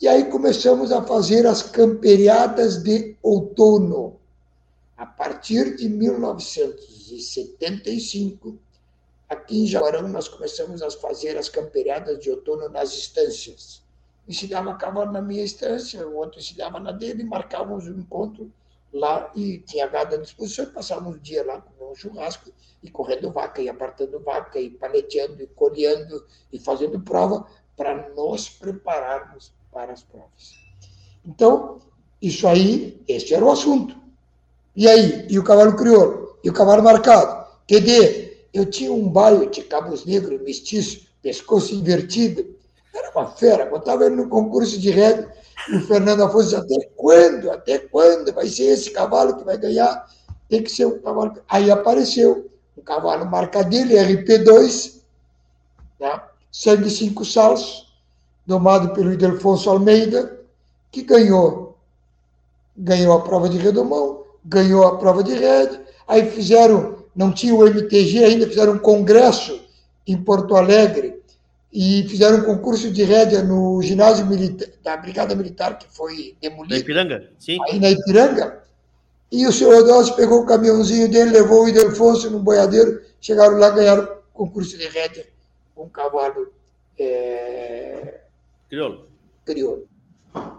Speaker 5: E aí começamos a fazer as camperiadas de outono. A partir de 1975, aqui em Jaguarão, nós começamos a fazer as camperiadas de outono nas estâncias. Ensinava cavalo na minha estância, o outro ensinava na dele, marcávamos um encontro lá e tinha gado à disposição, passávamos o dia lá comendo um churrasco e correndo vaca, e apartando vaca, e paleteando, e colhendo, e fazendo prova para nos prepararmos para as provas. Então, isso aí, este era o assunto. E aí? E o cavalo crioulo? E o cavalo marcado? Dizer, eu tinha um baio de cabos negros, mestiço, pescoço invertido. Era uma fera. Botava ele no concurso de e o Fernando Afonso disse, até quando? Até quando vai ser esse cavalo que vai ganhar? Tem que ser um cavalo... Aí apareceu um cavalo marcadilho, RP2, tá? sangue cinco salos, domado pelo Idelfonso Almeida, que ganhou. Ganhou a prova de redomão, ganhou a prova de rede, aí fizeram, não tinha o MTG ainda, fizeram um congresso em Porto Alegre e fizeram um concurso de rédea no ginásio militar, da Brigada Militar, que foi demolido.
Speaker 3: Na Ipiranga? Sim.
Speaker 5: Aí na Ipiranga. E o senhor Odócio pegou o caminhãozinho dele, levou o Idelfonso no boiadeiro, chegaram lá, ganharam o concurso de rédea com um cavalo é...
Speaker 3: Crioulo.
Speaker 5: crioulo.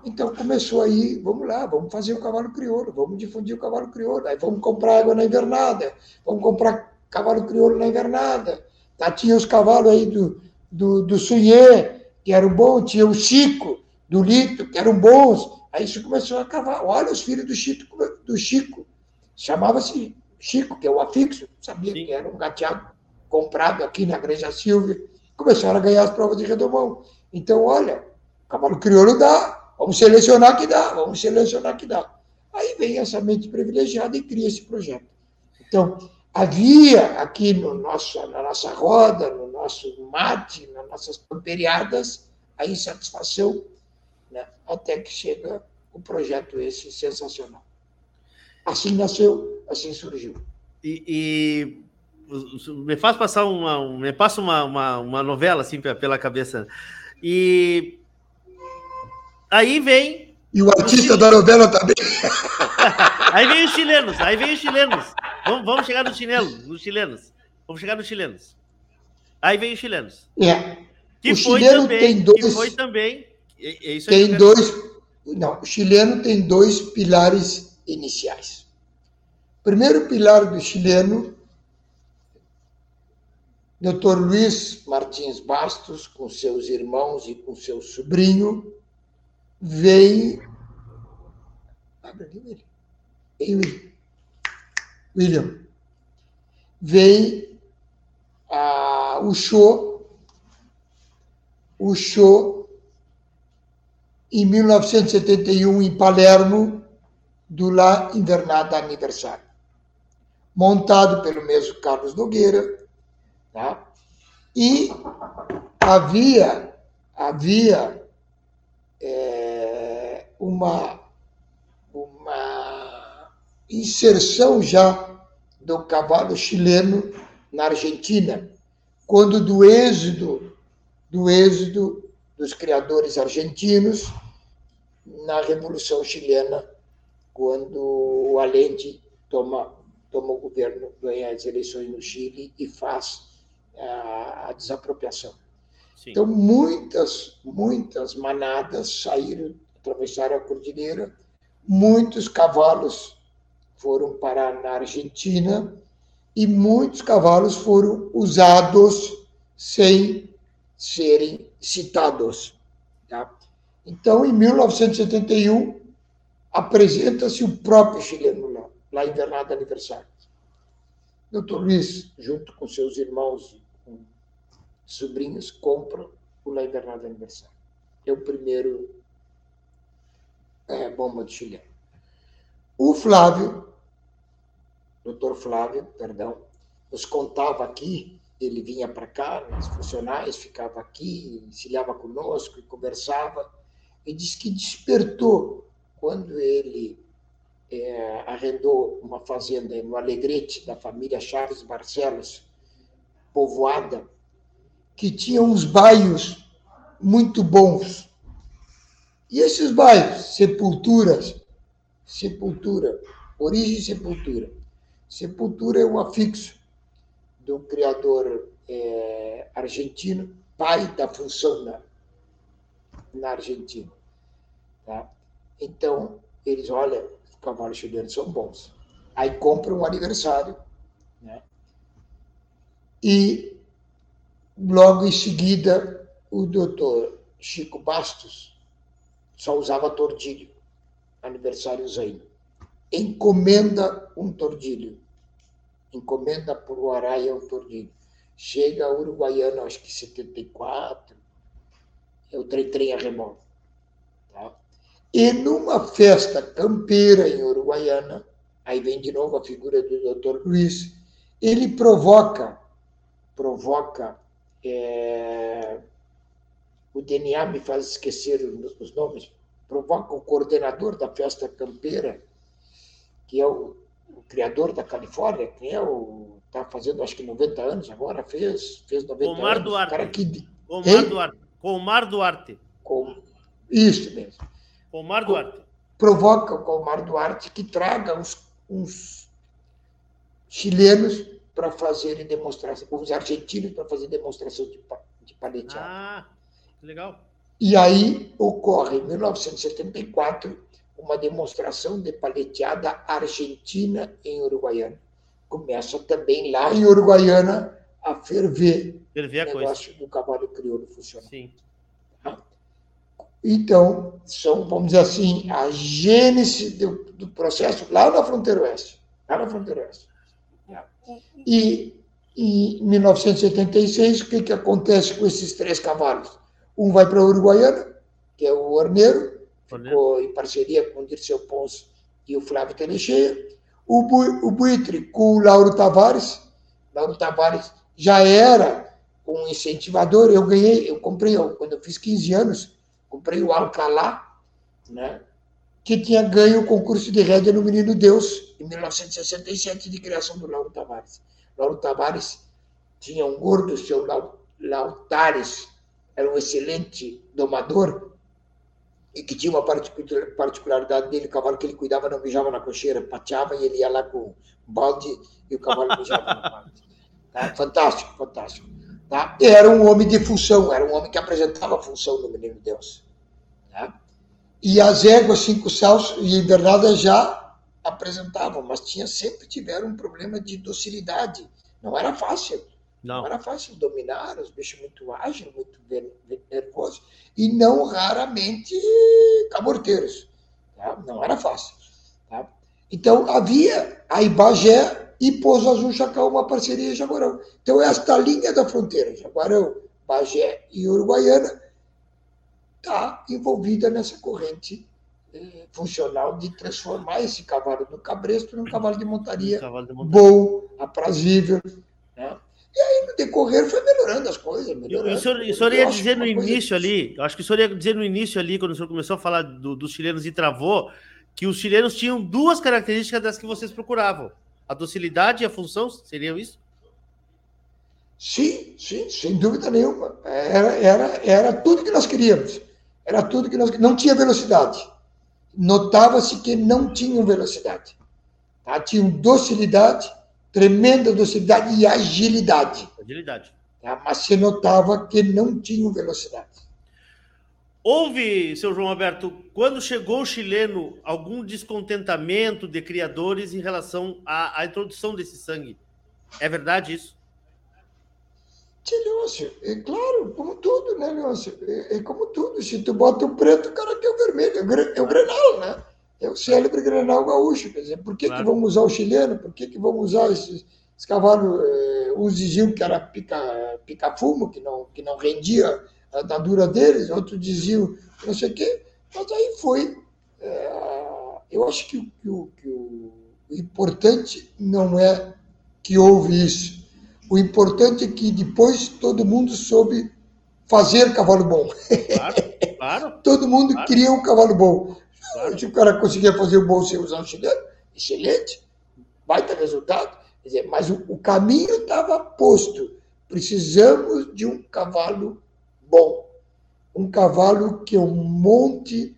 Speaker 5: Então começou aí, vamos lá, vamos fazer o cavalo crioulo, vamos difundir o cavalo crioulo, aí vamos comprar água na invernada, vamos comprar cavalo crioulo na invernada. Tá, tinha os cavalos aí do, do, do Sunhê, que eram bons, tinha o Chico, do Lito, que eram bons. Aí isso começou a cavar. Olha os filhos do Chico, do Chico. chamava-se Chico, que é o afixo, sabia
Speaker 3: Sim.
Speaker 5: que era um gateado comprado aqui na Igreja Silvia. Começaram a ganhar as provas de redomão. Então, olha, cavalo crioulo dá, vamos selecionar que dá, vamos selecionar que dá. Aí vem essa mente privilegiada e cria esse projeto. Então, havia aqui no nosso, na nossa roda, no nosso mate, nas nossas camperiadas, a insatisfação, né? até que chega o projeto esse sensacional. Assim nasceu, assim surgiu.
Speaker 3: E, e me faz passar uma, um- me passa uma, uma, uma novela assim pe- pela cabeça. E aí vem,
Speaker 5: E o artista da novela também.
Speaker 3: aí vem os chilenos, aí vem os chilenos. Vamos, vamos chegar nos chilenos, nos chilenos. Vamos chegar nos chilenos. Aí vem os chilenos.
Speaker 5: É,
Speaker 3: Que
Speaker 5: O
Speaker 3: foi
Speaker 5: chileno
Speaker 3: também,
Speaker 5: tem
Speaker 3: que
Speaker 5: dois-
Speaker 3: foi também. é- é que
Speaker 5: tem
Speaker 3: quero-
Speaker 5: dois. Não, o chileno tem dois pilares iniciais. O primeiro pilar do chileno Dr. Luiz Martins Bastos, com seus irmãos e com seu sobrinho, veio. Abre ali, William. William. Veio a, o show, o show em 1971 em Palermo, do La Invernada Aniversário, montado pelo mesmo Carlos Nogueira, tá? E havia havia é, uma inserção já do cavalo chileno na Argentina, quando do êxodo do êxodo dos criadores argentinos na Revolução Chilena, quando o Allende toma toma o governo, ganha as eleições no Chile e faz a, a desapropriação. Sim. Então, muitas, muitas manadas saíram, atravessaram a cordilheira, muitos cavalos foram parar na Argentina e muitos cavalos foram usados sem serem citados. Tá? Então, em 1971, apresenta-se o próprio chileno lá, lá em Bernardo Aniversário. Doutor Luiz, junto com seus irmãos e sobrinhos, compram o La Invernada Aniversário. É o primeiro é, bomba de chileno. O Flávio, doutor Flávio, perdão, nos contava aqui, ele vinha para cá, os funcionários, ficava aqui, encilhava conosco e conversava, e disse que despertou quando ele é, arrendou uma fazenda no Alegrete, da família Chaves Barcelos, povoada, que tinha uns bairros muito bons. E esses bairros, sepulturas, sepultura, origem sepultura. Sepultura é um afixo do criador é, argentino, pai da função na, na Argentina. Tá? Então, eles, olha, cavalos chilenos são bons. Aí compra um aniversário, né? E logo em seguida o doutor Chico Bastos só usava tordilho, aniversário Zaino. Encomenda um tordilho. Encomenda por o Araia um tordilho. Chega a Uruguaiana, acho que 74, é o trem-trem a remoto. Tá? E numa festa campeira em Uruguaiana, aí vem de novo a figura do Dr. Luiz, ele provoca, provoca, é, o DNA me faz esquecer os nomes, provoca o coordenador da festa campeira, que é o, o criador da Califórnia, que é o está fazendo acho que 90 anos agora, fez, fez 90
Speaker 3: Omar
Speaker 5: anos.
Speaker 3: Duarte.
Speaker 5: Cara que...
Speaker 3: Omar Duarte. Omar Duarte.
Speaker 5: Com... Isso mesmo.
Speaker 3: Omar Duarte.
Speaker 5: Provoca o Omar Duarte que traga uns, uns chilenos para fazerem demonstração, os argentinos para fazer demonstração de, de paleteado.
Speaker 3: Ah, legal.
Speaker 5: E aí ocorre, em 1974, uma demonstração de paleteada argentina em Uruguaiana. Começa também lá em Uruguaiana a ferver,
Speaker 3: ferver
Speaker 5: o negócio
Speaker 3: coisa.
Speaker 5: do cavalo crioulo funcionar.
Speaker 3: Sim.
Speaker 5: Então, são, vamos dizer assim, a gênese do, do processo lá na fronteira oeste. Lá na fronteira oeste. E em 1976, o que, que acontece com esses três cavalos? Um vai para a Uruguaiana, que é o Orneiro, ficou em parceria com o Dirceu Pons e o Flávio Telecheia. O, Bu, o Buitre com o Lauro Tavares. Lauro Tavares já era um incentivador. Eu ganhei, eu comprei, quando eu fiz 15 anos, comprei o Alcalá, né, que tinha ganho o concurso de rédea no Menino Deus, em 1967, de criação do Lauro Tavares. Lauro Tavares tinha um gordo, seu Lautares, era um excelente domador, e que tinha uma particularidade dele, o cavalo que ele cuidava não mijava na cocheira, pateava e ele ia lá com um balde e o cavalo mijava na balde. Tá? Fantástico, fantástico. Tá? Era um homem de função, era um homem que apresentava função no Menino Deus. Tá? E as éguas cinco salsos e invernada já apresentavam, mas tinha sempre tiveram um problema de docilidade. Não era fácil. Não. não era fácil dominar, os bichos muito ágeis, muito nervosos, e não raramente caborteiros. Tá? Não era fácil. Tá? Então, havia a Ibagé e Pouso Azul Chacal, uma parceria em Jaguarão. Então, esta linha da fronteira, Jaguarão, Bagé e Uruguaiana, está envolvida nessa corrente eh, funcional de transformar esse cavalo do cabresto num cavalo de montaria, cavalo de montaria. bom, aprazível. Né? E aí, no decorrer, foi melhorando as coisas. Melhorando.
Speaker 3: O senhor, o senhor ia dizer no início ali, eu acho que o senhor ia dizer no início ali, quando o senhor começou a falar do, dos chilenos e travou, que os chilenos tinham duas características das que vocês procuravam: a docilidade e a função, seriam isso?
Speaker 5: Sim, sim, sem dúvida nenhuma. Era, era, era tudo que nós queríamos. Era tudo que nós Não tinha velocidade. Notava-se que não tinham velocidade. Tá? Tinham docilidade, tremenda docilidade e agilidade.
Speaker 3: Agilidade.
Speaker 5: Tá? Mas se notava que não tinham velocidade.
Speaker 3: Houve, seu João Alberto, quando chegou o chileno, algum descontentamento de criadores em relação à, à introdução desse sangue? É verdade isso?
Speaker 5: Sim, Leôncio, é claro, como tudo, né, Leôncio? É, é, como tudo. Se tu bota o preto, o cara quer o vermelho. É o, é grenal, né? É o célebre grenal gaúcho. Quer dizer, por que, claro. que vamos usar o chileno? Por que, que vamos usar esses, esses cavalos? É, uns diziam que era pica-fumo, pica que, não, que não rendia a dadura deles, outros diziam não sei o quê. Mas aí foi. É, eu acho que, que, o, que o importante não é que houve isso. O importante é que depois todo mundo soube fazer cavalo bom. Claro, claro. todo mundo claro. queria um cavalo bom. Claro. Se o cara conseguia fazer o bom sem usar o chileno, excelente, baita resultado. Dizer, mas o, o caminho estava posto. Precisamos de um cavalo bom. Um cavalo que eu monte,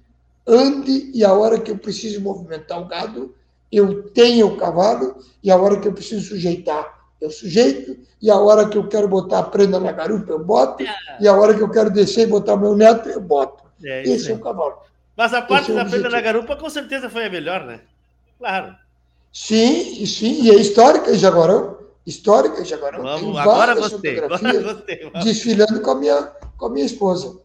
Speaker 5: ande e a hora que eu preciso movimentar o gado, eu tenha o cavalo e a hora que eu preciso sujeitar, eu sujeito e a hora que eu quero botar a prenda na garupa, eu boto é. e a hora que eu quero descer e botar meu neto, eu boto. É Esse é o cavalo.
Speaker 3: Mas a parte é da prenda na garupa com certeza foi a melhor, né? Claro.
Speaker 5: Sim, sim, e é histórica em Jaguarão. Histórica em Jaguarão.
Speaker 3: Vamos, agora gostei, agora gostei.
Speaker 5: Desfilando com a, minha, com a minha esposa.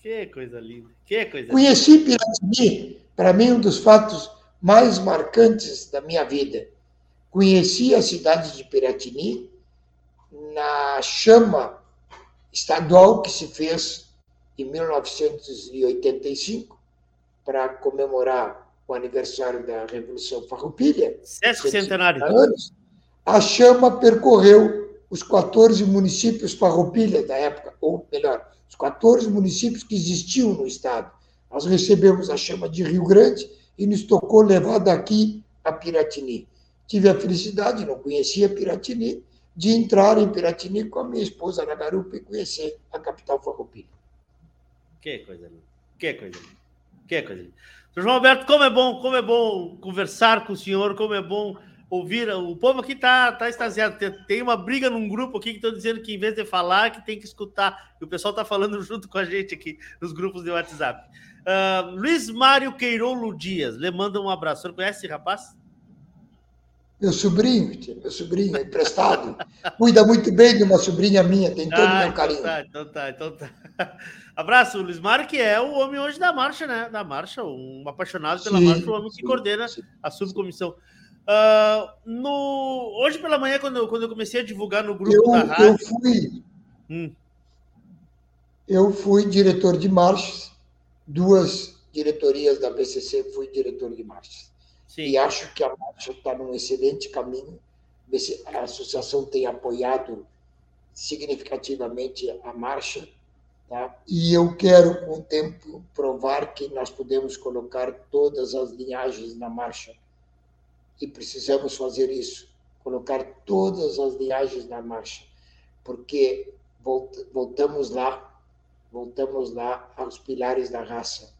Speaker 3: Que coisa linda. Que coisa
Speaker 5: Conheci Piratini, para mim, um dos fatos mais marcantes da minha vida. Conheci a cidade de Piratini na chama estadual que se fez em 1985 para comemorar o aniversário da Revolução Farroupilha.
Speaker 3: Sesc centenário.
Speaker 5: Anos, a chama percorreu os 14 municípios Farroupilha da época, ou melhor, os 14 municípios que existiam no estado. Nós recebemos a chama de Rio Grande e nos tocou levar daqui a Piratini. Tive a felicidade, não conhecia Piratini, de entrar em Piratini com a minha esposa na garupa e conhecer a capital Farroupilha.
Speaker 3: Que coisa linda. Que coisa linda. Que coisa linda. João Alberto, como é bom, como é bom conversar com o senhor, como é bom ouvir. O povo aqui tá, tá extasiado. Tem, tem uma briga num grupo aqui que estão dizendo que em vez de falar, que tem que escutar. E o pessoal tá falando junto com a gente aqui nos grupos de WhatsApp. Uh, Luiz Mário Queirolo Dias, lhe manda um abraço. O senhor conhece esse rapaz?
Speaker 5: Meu sobrinho, meu sobrinho, emprestado. Cuida muito bem de uma sobrinha minha, tem todo o ah, meu então carinho.
Speaker 3: Tá, então tá, então tá. Abraço, Luiz Mário, que é o homem hoje da marcha, né? Da marcha, um apaixonado pela sim, marcha, o homem que coordena a subcomissão. Uh, no... Hoje pela manhã, quando eu, quando eu comecei a divulgar no grupo
Speaker 5: eu,
Speaker 3: da rádio.
Speaker 5: Eu fui, hum. eu fui diretor de marchas, duas diretorias da BCC, fui diretor de marchas. Sim. E acho que a marcha está num excelente caminho. A associação tem apoiado significativamente a marcha. Tá? E eu quero, com o tempo, provar que nós podemos colocar todas as linhagens na marcha. E precisamos fazer isso colocar todas as linhagens na marcha. Porque voltamos lá, voltamos lá aos pilares da raça.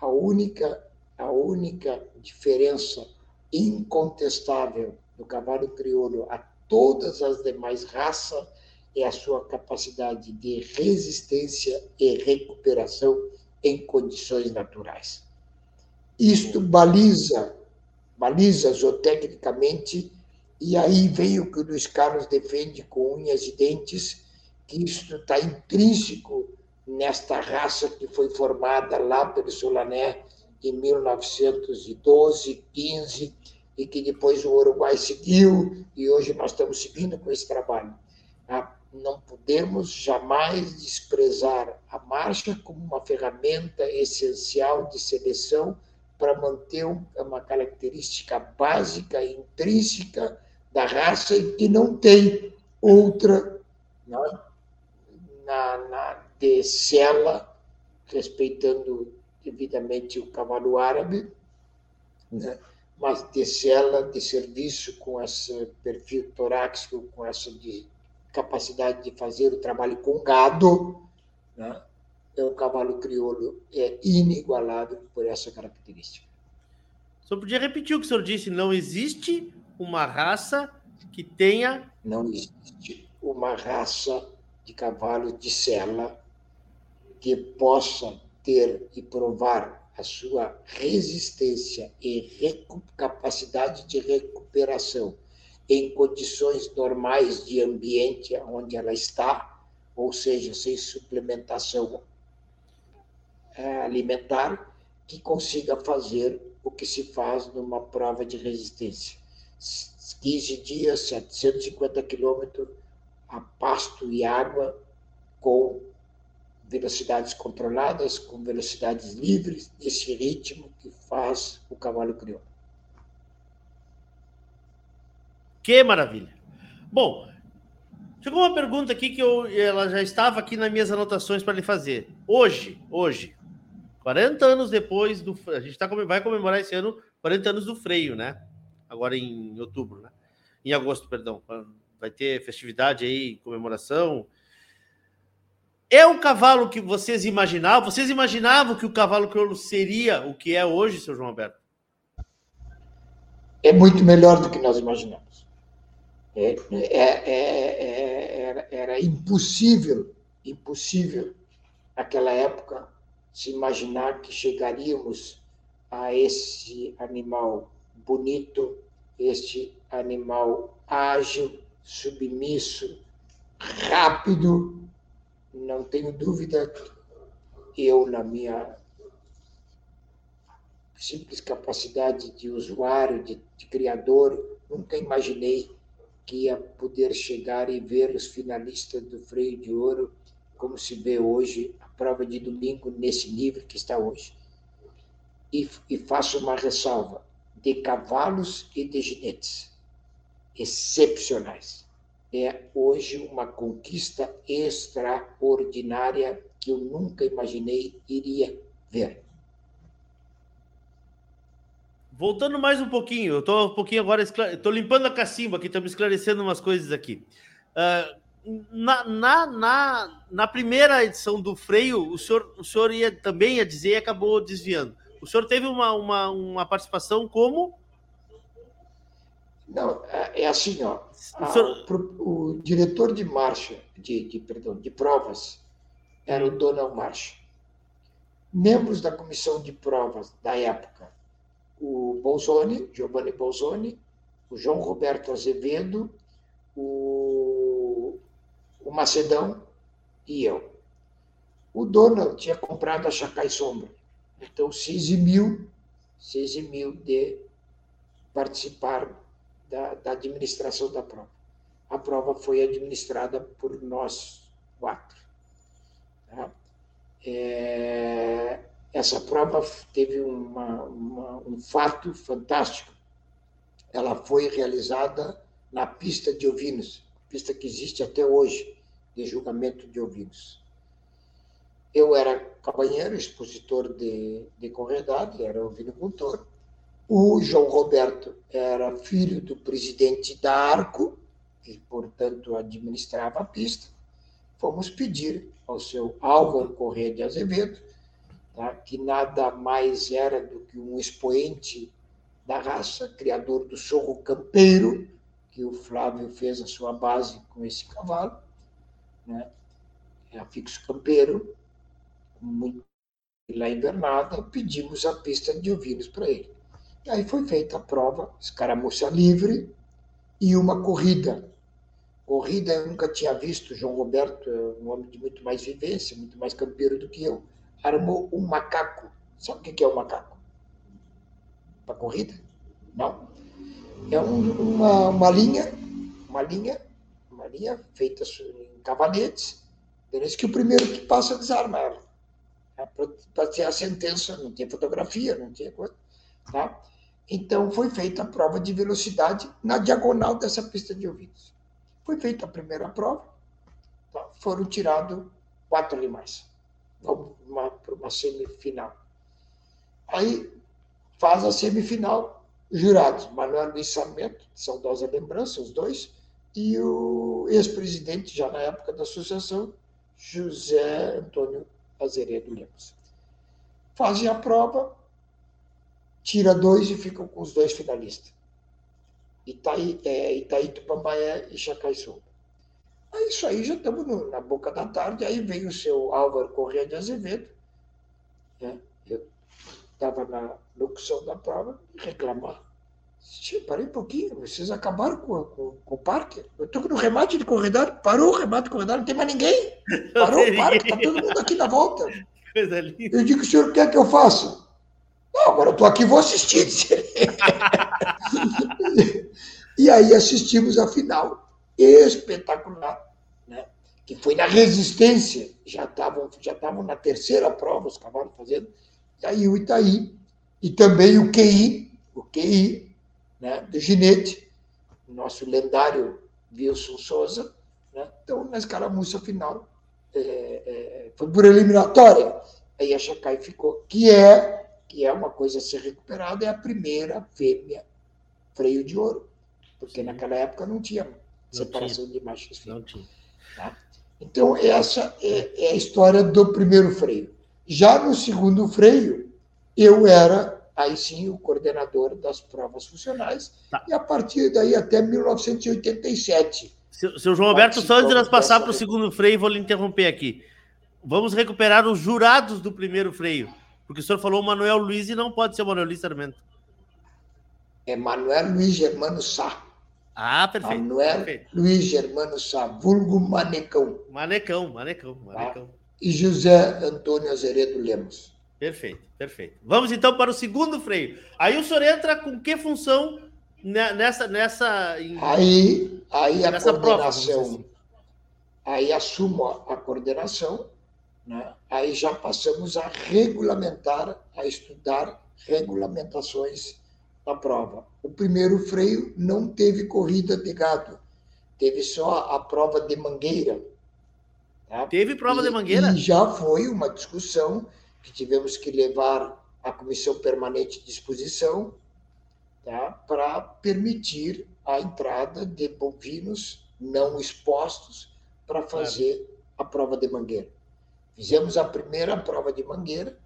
Speaker 5: A única a única diferença incontestável do cavalo crioulo a todas as demais raças é a sua capacidade de resistência e recuperação em condições naturais. Isto baliza, baliza zootecnicamente E aí vem o que o Luiz Carlos defende com unhas e dentes, que isso está intrínseco nesta raça que foi formada lá pelo Solané em 1912, 15, e que depois o Uruguai seguiu, e hoje nós estamos seguindo com esse trabalho. Não podemos jamais desprezar a marcha como uma ferramenta essencial de seleção para manter uma característica básica, intrínseca da raça e que não tem outra não, é? na, na de cela, respeitando devidamente o cavalo árabe, né? mas de cela, de serviço com esse perfil torácico, com essa de capacidade de fazer o trabalho com gado, né? o cavalo crioulo é inigualável por essa característica.
Speaker 3: O senhor podia repetir o que o senhor disse? Não existe uma raça que tenha.
Speaker 5: Não existe uma raça de cavalo de sela que possa ter e provar a sua resistência e capacidade de recuperação em condições normais de ambiente onde ela está, ou seja, sem suplementação é, alimentar, que consiga fazer o que se faz numa prova de resistência. 15 dias, 750 quilômetros a pasto e água com velocidades controladas, com velocidades livres, esse ritmo que faz o cavalo crioulo.
Speaker 3: Que maravilha! Bom, chegou uma pergunta aqui que eu, ela já estava aqui nas minhas anotações para lhe fazer. Hoje, hoje, 40 anos depois do. A gente tá, vai comemorar esse ano 40 anos do freio, né? Agora em outubro, né? Em agosto, perdão. Vai ter festividade aí, comemoração. É o cavalo que vocês imaginavam? Vocês imaginavam que o cavalo crioulo seria o que é hoje, seu João Alberto?
Speaker 5: É muito melhor do que nós imaginamos. É, é, é, era, era impossível, impossível, naquela época, se imaginar que chegaríamos a esse animal bonito, este animal ágil, submisso, rápido, não tenho dúvida que eu, na minha simples capacidade de usuário, de, de criador, nunca imaginei que ia poder chegar e ver os finalistas do freio de ouro, como se vê hoje, a prova de domingo, nesse nível que está hoje. E, e faço uma ressalva: de cavalos e de ginetes excepcionais é hoje uma conquista extraordinária que eu nunca imaginei iria ver.
Speaker 3: Voltando mais um pouquinho, eu estou um pouquinho agora, estou limpando a cacimba aqui, estamos esclarecendo umas coisas aqui. Uh, na, na, na, na, primeira edição do freio, o senhor, o senhor ia também ia dizer e acabou desviando. O senhor teve uma, uma, uma participação como
Speaker 5: não, é, é assim, ó. A, o, o, diretor de marcha, de, de, perdão, de provas, era o Donald Marcha. Membros da comissão de provas da época, o Bolzoni, Giovanni Bolzoni, o João Roberto Azevedo, o, o Macedão e eu. O Donald tinha comprado a Chacai Sombra, então se eximiu, se eximiu de participar da, da administração da prova. A prova foi administrada por nós quatro. Tá? É, essa prova teve uma, uma, um fato fantástico. Ela foi realizada na pista de ovinos, pista que existe até hoje, de julgamento de ovinos. Eu era cabanheiro, expositor de, de corredade, era ovinocultor, o João Roberto era filho do presidente da Arco, que, portanto, administrava a pista. Fomos pedir ao seu Álvaro Corrêa de Azevedo, tá, que nada mais era do que um expoente da raça, criador do sorro campeiro, que o Flávio fez a sua base com esse cavalo, né? é afixo campeiro, muito lá em pedimos a pista de ovinos para ele. E aí foi feita a prova, escaramuça livre, e uma corrida. Corrida eu nunca tinha visto, João Roberto é um homem de muito mais vivência, muito mais campeiro do que eu, armou um macaco. Sabe o que é o um macaco? Para corrida? Não. É um, uma, uma linha, uma linha, uma linha feita em cavaletes, desde que o primeiro que passa desarma ela. É para ter a sentença, não tinha fotografia, não tinha coisa. Tá? Então, foi feita a prova de velocidade na diagonal dessa pista de ouvidos. Foi feita a primeira prova, tá? foram tirados quatro animais para uma semifinal. Aí faz a semifinal, jurados, Manuel Luiz Sarmento, saudosa lembrança, os dois, e o ex-presidente, já na época da associação, José Antônio Azeredo Lemos. Fazem a prova, tira dois e ficam com os dois finalistas. Itaí, é, Itaí Tupambaé e Chacaiçu. Aí isso aí já estamos na boca da tarde, aí veio o seu Álvaro Corrêa de Azevedo, né? eu estava na locução da prova, reclamar. Parei um pouquinho, vocês acabaram com, com, com o parque. Eu estou no remate de corredor, parou o remate de corredor, não tem mais ninguém. Parou o parque, está todo mundo aqui na volta. Coisa linda. Eu digo, o senhor quer que eu faça? Não, agora eu estou aqui vou assistir. e aí assistimos a final espetacular, né? que foi na resistência, já estavam já estavam na terceira prova os cavalos fazendo, e aí o Itaí, e também o QI, o QI né, do ginete, nosso lendário Wilson Souza, né? então na escaramuça final é, é, foi por eliminatória, aí a Chacai ficou, que é, que é uma coisa a ser recuperada, é a primeira fêmea freio de ouro, porque naquela época não tinha separação tinha. de machos e fêmeas. Tá? Então, essa é, é, a história do primeiro freio. Já no segundo freio, eu era, aí sim, o coordenador das provas funcionais, tá. e a partir daí até 1987.
Speaker 3: Seu, seu João Alberto, só antes de nós passar para o segundo freio, vou lhe interromper aqui. Vamos recuperar os jurados do primeiro freio, porque o senhor falou Manuel Luiz e não pode ser Manuel Luiz Sarmento.
Speaker 5: É Manuel Luiz Germano Sá.
Speaker 3: Ah, perfeito.
Speaker 5: Manuel
Speaker 3: perfeito.
Speaker 5: Luiz Germano Sá, vulgo Manecão.
Speaker 3: Manecão, Manecão, Manecão. Tá?
Speaker 5: E José Antônio Azeredo Lemos.
Speaker 3: Perfeito, perfeito. Vamos então para o segundo freio. Aí o senhor entra com que função nessa. nessa
Speaker 5: aí, aí a nessa coordenação. Prova, assim. Aí assumo a coordenação, né? aí já passamos a regulamentar, a estudar regulamentações da prova. O primeiro freio não teve corrida de gado, teve só a prova de mangueira.
Speaker 3: Tá? Teve prova e, de mangueira?
Speaker 5: E já foi uma discussão que tivemos que levar a comissão permanente de exposição tá? para permitir a entrada de bovinos não expostos para fazer claro. a prova de mangueira. Fizemos a primeira prova de mangueira,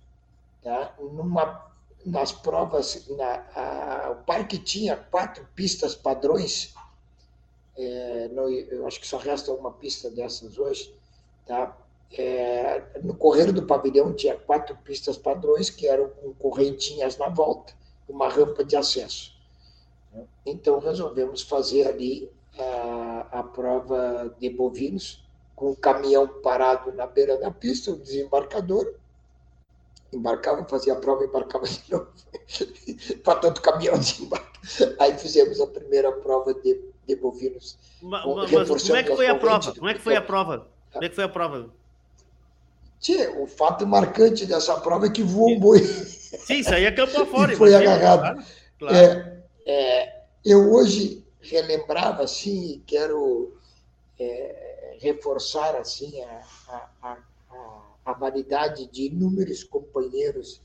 Speaker 5: tá? numa nas provas, na, a, o parque tinha quatro pistas padrões, é, no, eu acho que só resta uma pista dessas hoje, tá? É, no correio do pavilhão tinha quatro pistas padrões que eram com correntinhas na volta, uma rampa de acesso. Então resolvemos fazer ali a, a prova de bovinos com o caminhão parado na beira da pista, o desembarcador, embarcava, fazia a prova, embarcava de novo, para tanto caminhão desembarque. Aí fizemos a primeira prova de, de bovinos.
Speaker 3: Mas, mas como é que foi a prova? Como é que foi a prova? Como é que foi a prova?
Speaker 5: Tchê, o fato marcante dessa prova é que voou um boi.
Speaker 3: Sim, isso aí é campo afora.
Speaker 5: e foi agarrado. Claro, claro. É, é, eu hoje relembrava assim e quero é, reforçar assim a, a, a a validade de inúmeros companheiros,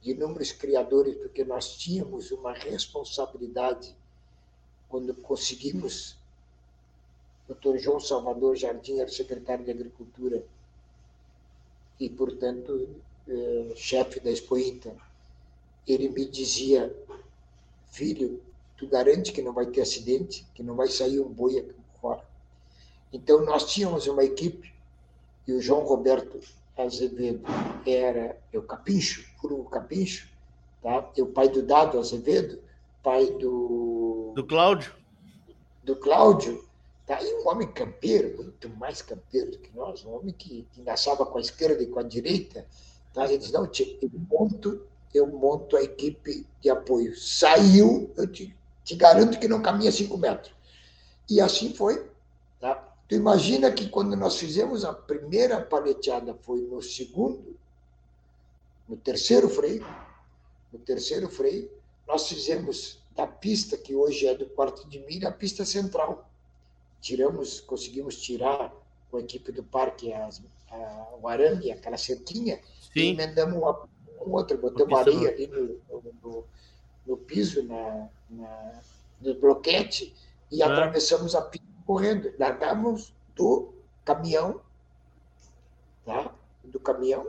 Speaker 5: de inúmeros criadores, porque nós tínhamos uma responsabilidade quando conseguimos. Dr. João Salvador Jardim era secretário de Agricultura e, portanto, eh, chefe da Expo Inter. Ele me dizia, filho, tu garante que não vai ter acidente, que não vai sair um boi aqui fora. Então, nós tínhamos uma equipe, e o João Roberto Azevedo era o Capincho, Puro Capincho, tá? E o pai do Dado Azevedo, pai do.
Speaker 3: Do Cláudio.
Speaker 5: do Cláudio, tá aí um homem campeiro, muito mais campeiro do que nós, um homem que, engaçava com a esquerda e com a direita. Tá? Ele disse, não, eu monto, eu monto a equipe de apoio. Saiu, eu te, te garanto que não caminha cinco metros. E assim foi. Tá? Tu imagina que quando nós fizemos a primeira paleteada foi no segundo, no terceiro freio, no terceiro freio, nós fizemos da pista que hoje é do quarto de milha a pista central. Tiramos, conseguimos tirar com a equipe do parque as, a, o arame, aquela cerquinha, Sim. e emendamos uma com outra, botamos areia ali no, no, no piso, na, na, no bloquete, e ah. atravessamos a pista correndo. Largamos do caminhão, tá? do caminhão,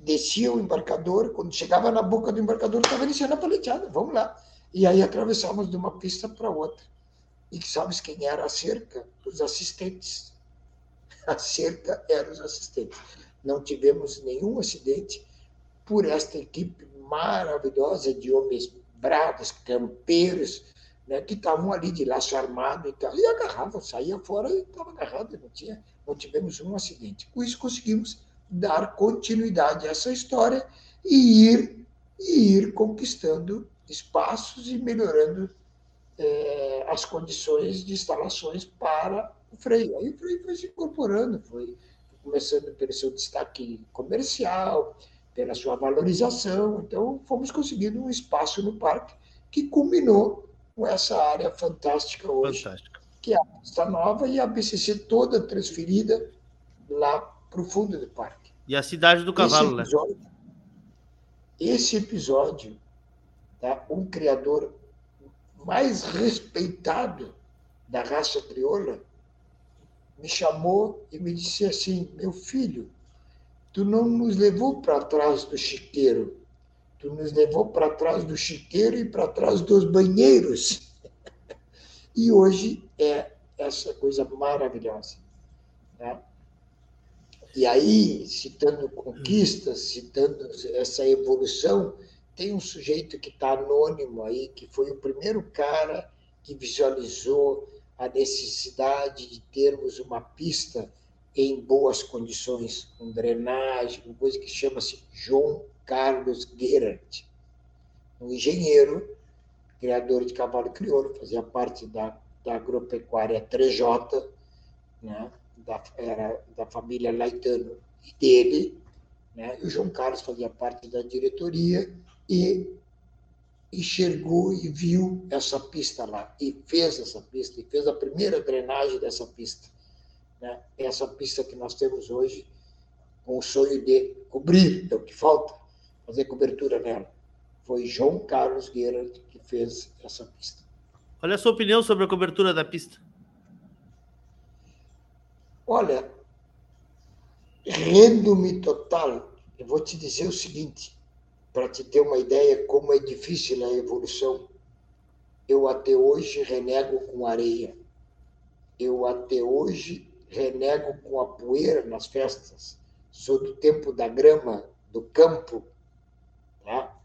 Speaker 5: descia o embarcador, quando chegava na boca do embarcador, estava iniciando a paleteada, vamos lá. E aí atravessamos de uma pista para outra. E sabes quem era a cerca? Os assistentes. A cerca eram os assistentes. Não tivemos nenhum acidente por esta equipe maravilhosa de homens bravos, campeiros, né, que estavam ali de laço armado e tal, e agarravam, saía fora e estava agarrado, não, tinha, não tivemos um acidente. Com isso conseguimos dar continuidade a essa história e ir, e ir conquistando espaços e melhorando é, as condições de instalações para o freio. Aí o freio foi se incorporando, foi começando pelo seu destaque comercial, pela sua valorização. Então, fomos conseguindo um espaço no parque que culminou com essa área fantástica hoje, Fantástica. que é a pista nova e a BCC toda transferida lá para o fundo do parque.
Speaker 3: E a cidade do cavalo, esse né? episódio,
Speaker 5: né? Esse episódio, tá? um criador mais respeitado da raça crioula me chamou e me disse assim: meu filho, tu não nos levou para trás do chiqueiro, Tu nos levou para trás do chiqueiro e para trás dos banheiros. E hoje é essa coisa maravilhosa. Né? E aí, citando conquistas, citando essa evolução, tem um sujeito que está anônimo aí, que foi o primeiro cara que visualizou a necessidade de termos uma pista em boas condições, com drenagem, uma coisa que chama-se João Carlos Gerard, um engenheiro, criador de cavalo crioulo, fazia parte da, da agropecuária 3J, né, da, era da família Laitano e dele, né, e o João Carlos fazia parte da diretoria e enxergou e viu essa pista lá, e fez essa pista, e fez a primeira drenagem dessa pista. Né? Essa pista que nós temos hoje, com o sonho de cobrir, é o que falta, fazer cobertura nela. Foi João Carlos Guerra que fez essa pista.
Speaker 3: Olha a sua opinião sobre a cobertura da pista.
Speaker 5: Olha, rendo-me total. Eu vou te dizer o seguinte, para te ter uma ideia como é difícil a evolução. Eu até hoje renego com areia. Eu até hoje renego com a poeira nas festas. Sou do tempo da grama, do campo, Tá?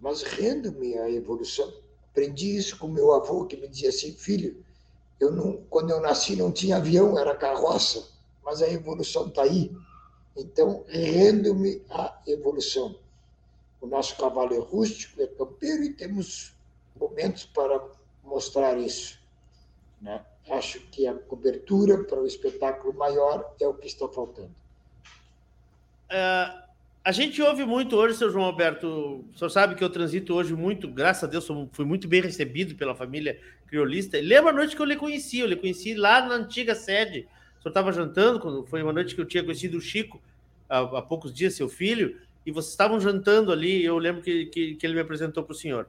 Speaker 5: Mas rendo-me à evolução. Aprendi isso com meu avô, que me dizia assim, filho, eu não, quando eu nasci não tinha avião, era carroça, mas a evolução está aí. Então, rendo-me à evolução. O nosso cavalo é rústico, é campeiro e temos momentos para mostrar isso. Né? Acho que a cobertura para o espetáculo maior é o que está faltando.
Speaker 3: Uh, a gente ouve muito hoje, seu João Alberto. O senhor sabe que eu transito hoje muito, graças a Deus, fui muito bem recebido pela família criolista. lembra a noite que eu lhe conheci? Eu lhe conheci lá na antiga sede. O senhor estava jantando, quando foi uma noite que eu tinha conhecido o Chico, há, há poucos dias, seu filho, e vocês estavam jantando ali. Eu lembro que, que, que ele me apresentou para o senhor.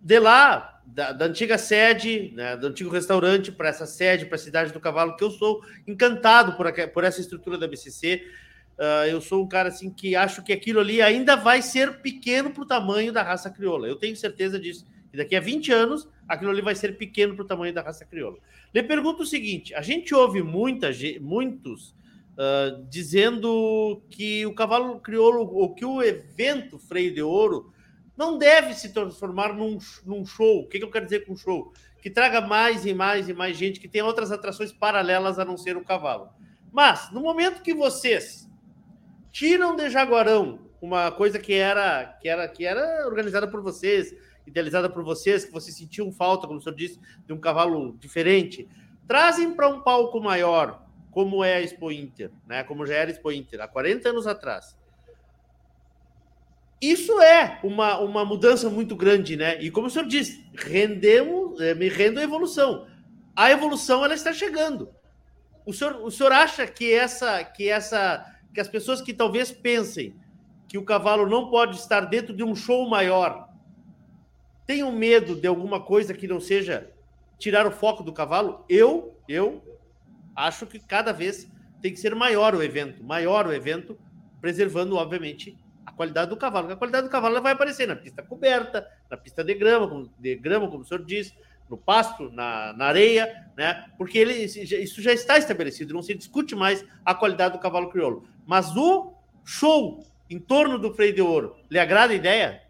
Speaker 3: De lá, da, da, antiga sede, né, do antigo restaurante, para essa sede, para a cidade do cavalo, que eu sou encantado por, por essa estrutura da BCC. Uh, eu sou um cara assim que acho que aquilo ali ainda vai ser pequeno para o tamanho da raça crioula. Eu tenho certeza disso. E daqui a 20 anos, aquilo ali vai ser pequeno para o tamanho da raça crioula. Lhe pergunto o seguinte: a gente ouve muita, muitos uh, dizendo que o cavalo crioulo, ou que o evento Freio de Ouro, não deve se transformar num, num show. O que, que eu quero dizer com show? Que traga mais e mais e mais gente, que tenha outras atrações paralelas a não ser o cavalo. Mas, no momento que vocês tiram de Jaguarão uma coisa que era, que era, que era organizada por vocês, idealizada por vocês, que vocês sentiam falta, como o senhor disse, de um cavalo diferente, trazem para um palco maior, como é a Expo Inter, né? como já era a Expo Inter, há 40 anos atrás isso é uma, uma mudança muito grande, né? E como o senhor disse, rendemos, é, me rendo a evolução. A evolução ela está chegando. O senhor, o senhor acha que essa, que essa, que as pessoas que talvez pensem que o cavalo não pode estar dentro de um show maior tenham medo de alguma coisa que não seja tirar o foco do cavalo? Eu, eu acho que cada vez tem que ser maior o evento, maior o evento, preservando, obviamente, qualidade do cavalo. A qualidade do cavalo vai aparecer na pista coberta, na pista de grama, de grama, como o senhor disse, no pasto, na, na areia, né? Porque ele, isso já está estabelecido, não se discute mais a qualidade do cavalo crioulo. Mas o show em torno do freio de ouro, lhe agrada a ideia?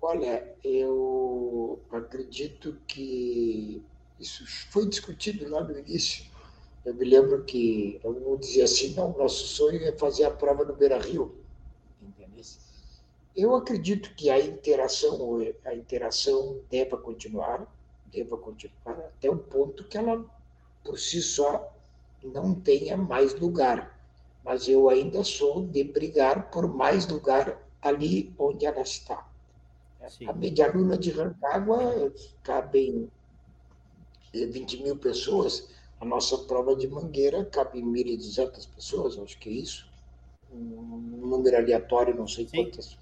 Speaker 5: Olha, eu acredito que isso foi discutido lá no início eu me lembro que eu dizia assim, não, nosso sonho é fazer a prova no Beira-Rio. Eu acredito que a interação, a interação deva continuar, deva continuar até o ponto que ela, por si só, não tenha mais lugar. Mas eu ainda sou de brigar por mais lugar ali onde ela está. Sim. A Medialuna de Rancagua cabem 20 mil pessoas, a nossa prova de mangueira cabe 1.200 pessoas, acho que é isso. Um número aleatório, não sei Sim. quantas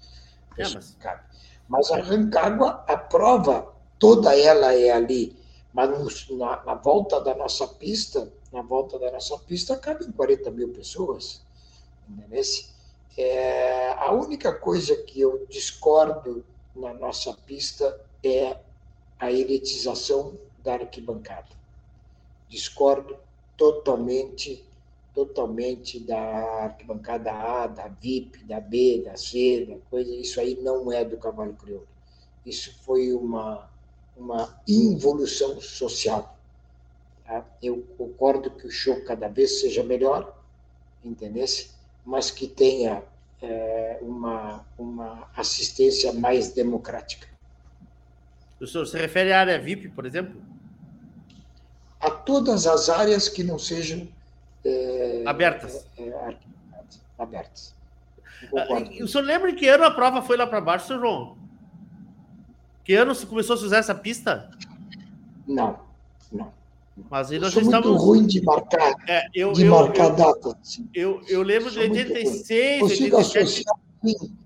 Speaker 5: é, pessoas é, mas... cabe. Mas a Rancagua, a prova, toda ela é ali. Mas na, na, volta da nossa pista, na volta da nossa pista, cabem 40 mil pessoas. É, a única coisa que eu discordo na nossa pista é a elitização da arquibancada discordo totalmente, totalmente da arquibancada A, da VIP, da B, da C, da coisa. Isso aí não é do cavalo crioulo. Isso foi uma, uma involução social. Tá? Eu concordo que o show cada vez seja melhor, entendesse? Mas que tenha é, uma, uma assistência mais democrática.
Speaker 3: O senhor se refere à área VIP, por exemplo?
Speaker 5: a todas as áreas que não sejam
Speaker 3: é, abertas.
Speaker 5: É, é, abertas.
Speaker 3: Ah, o senhor lembra que ano a prova foi lá para baixo, senhor João? Que ano começou a usar essa pista?
Speaker 5: Não, não.
Speaker 3: Mas aí nós
Speaker 5: já estamos. muito ruim de marcar, é, eu, de eu, marcar
Speaker 3: eu,
Speaker 5: data.
Speaker 3: Assim. Eu, eu lembro de 86,
Speaker 5: Consigo 87... associar sim,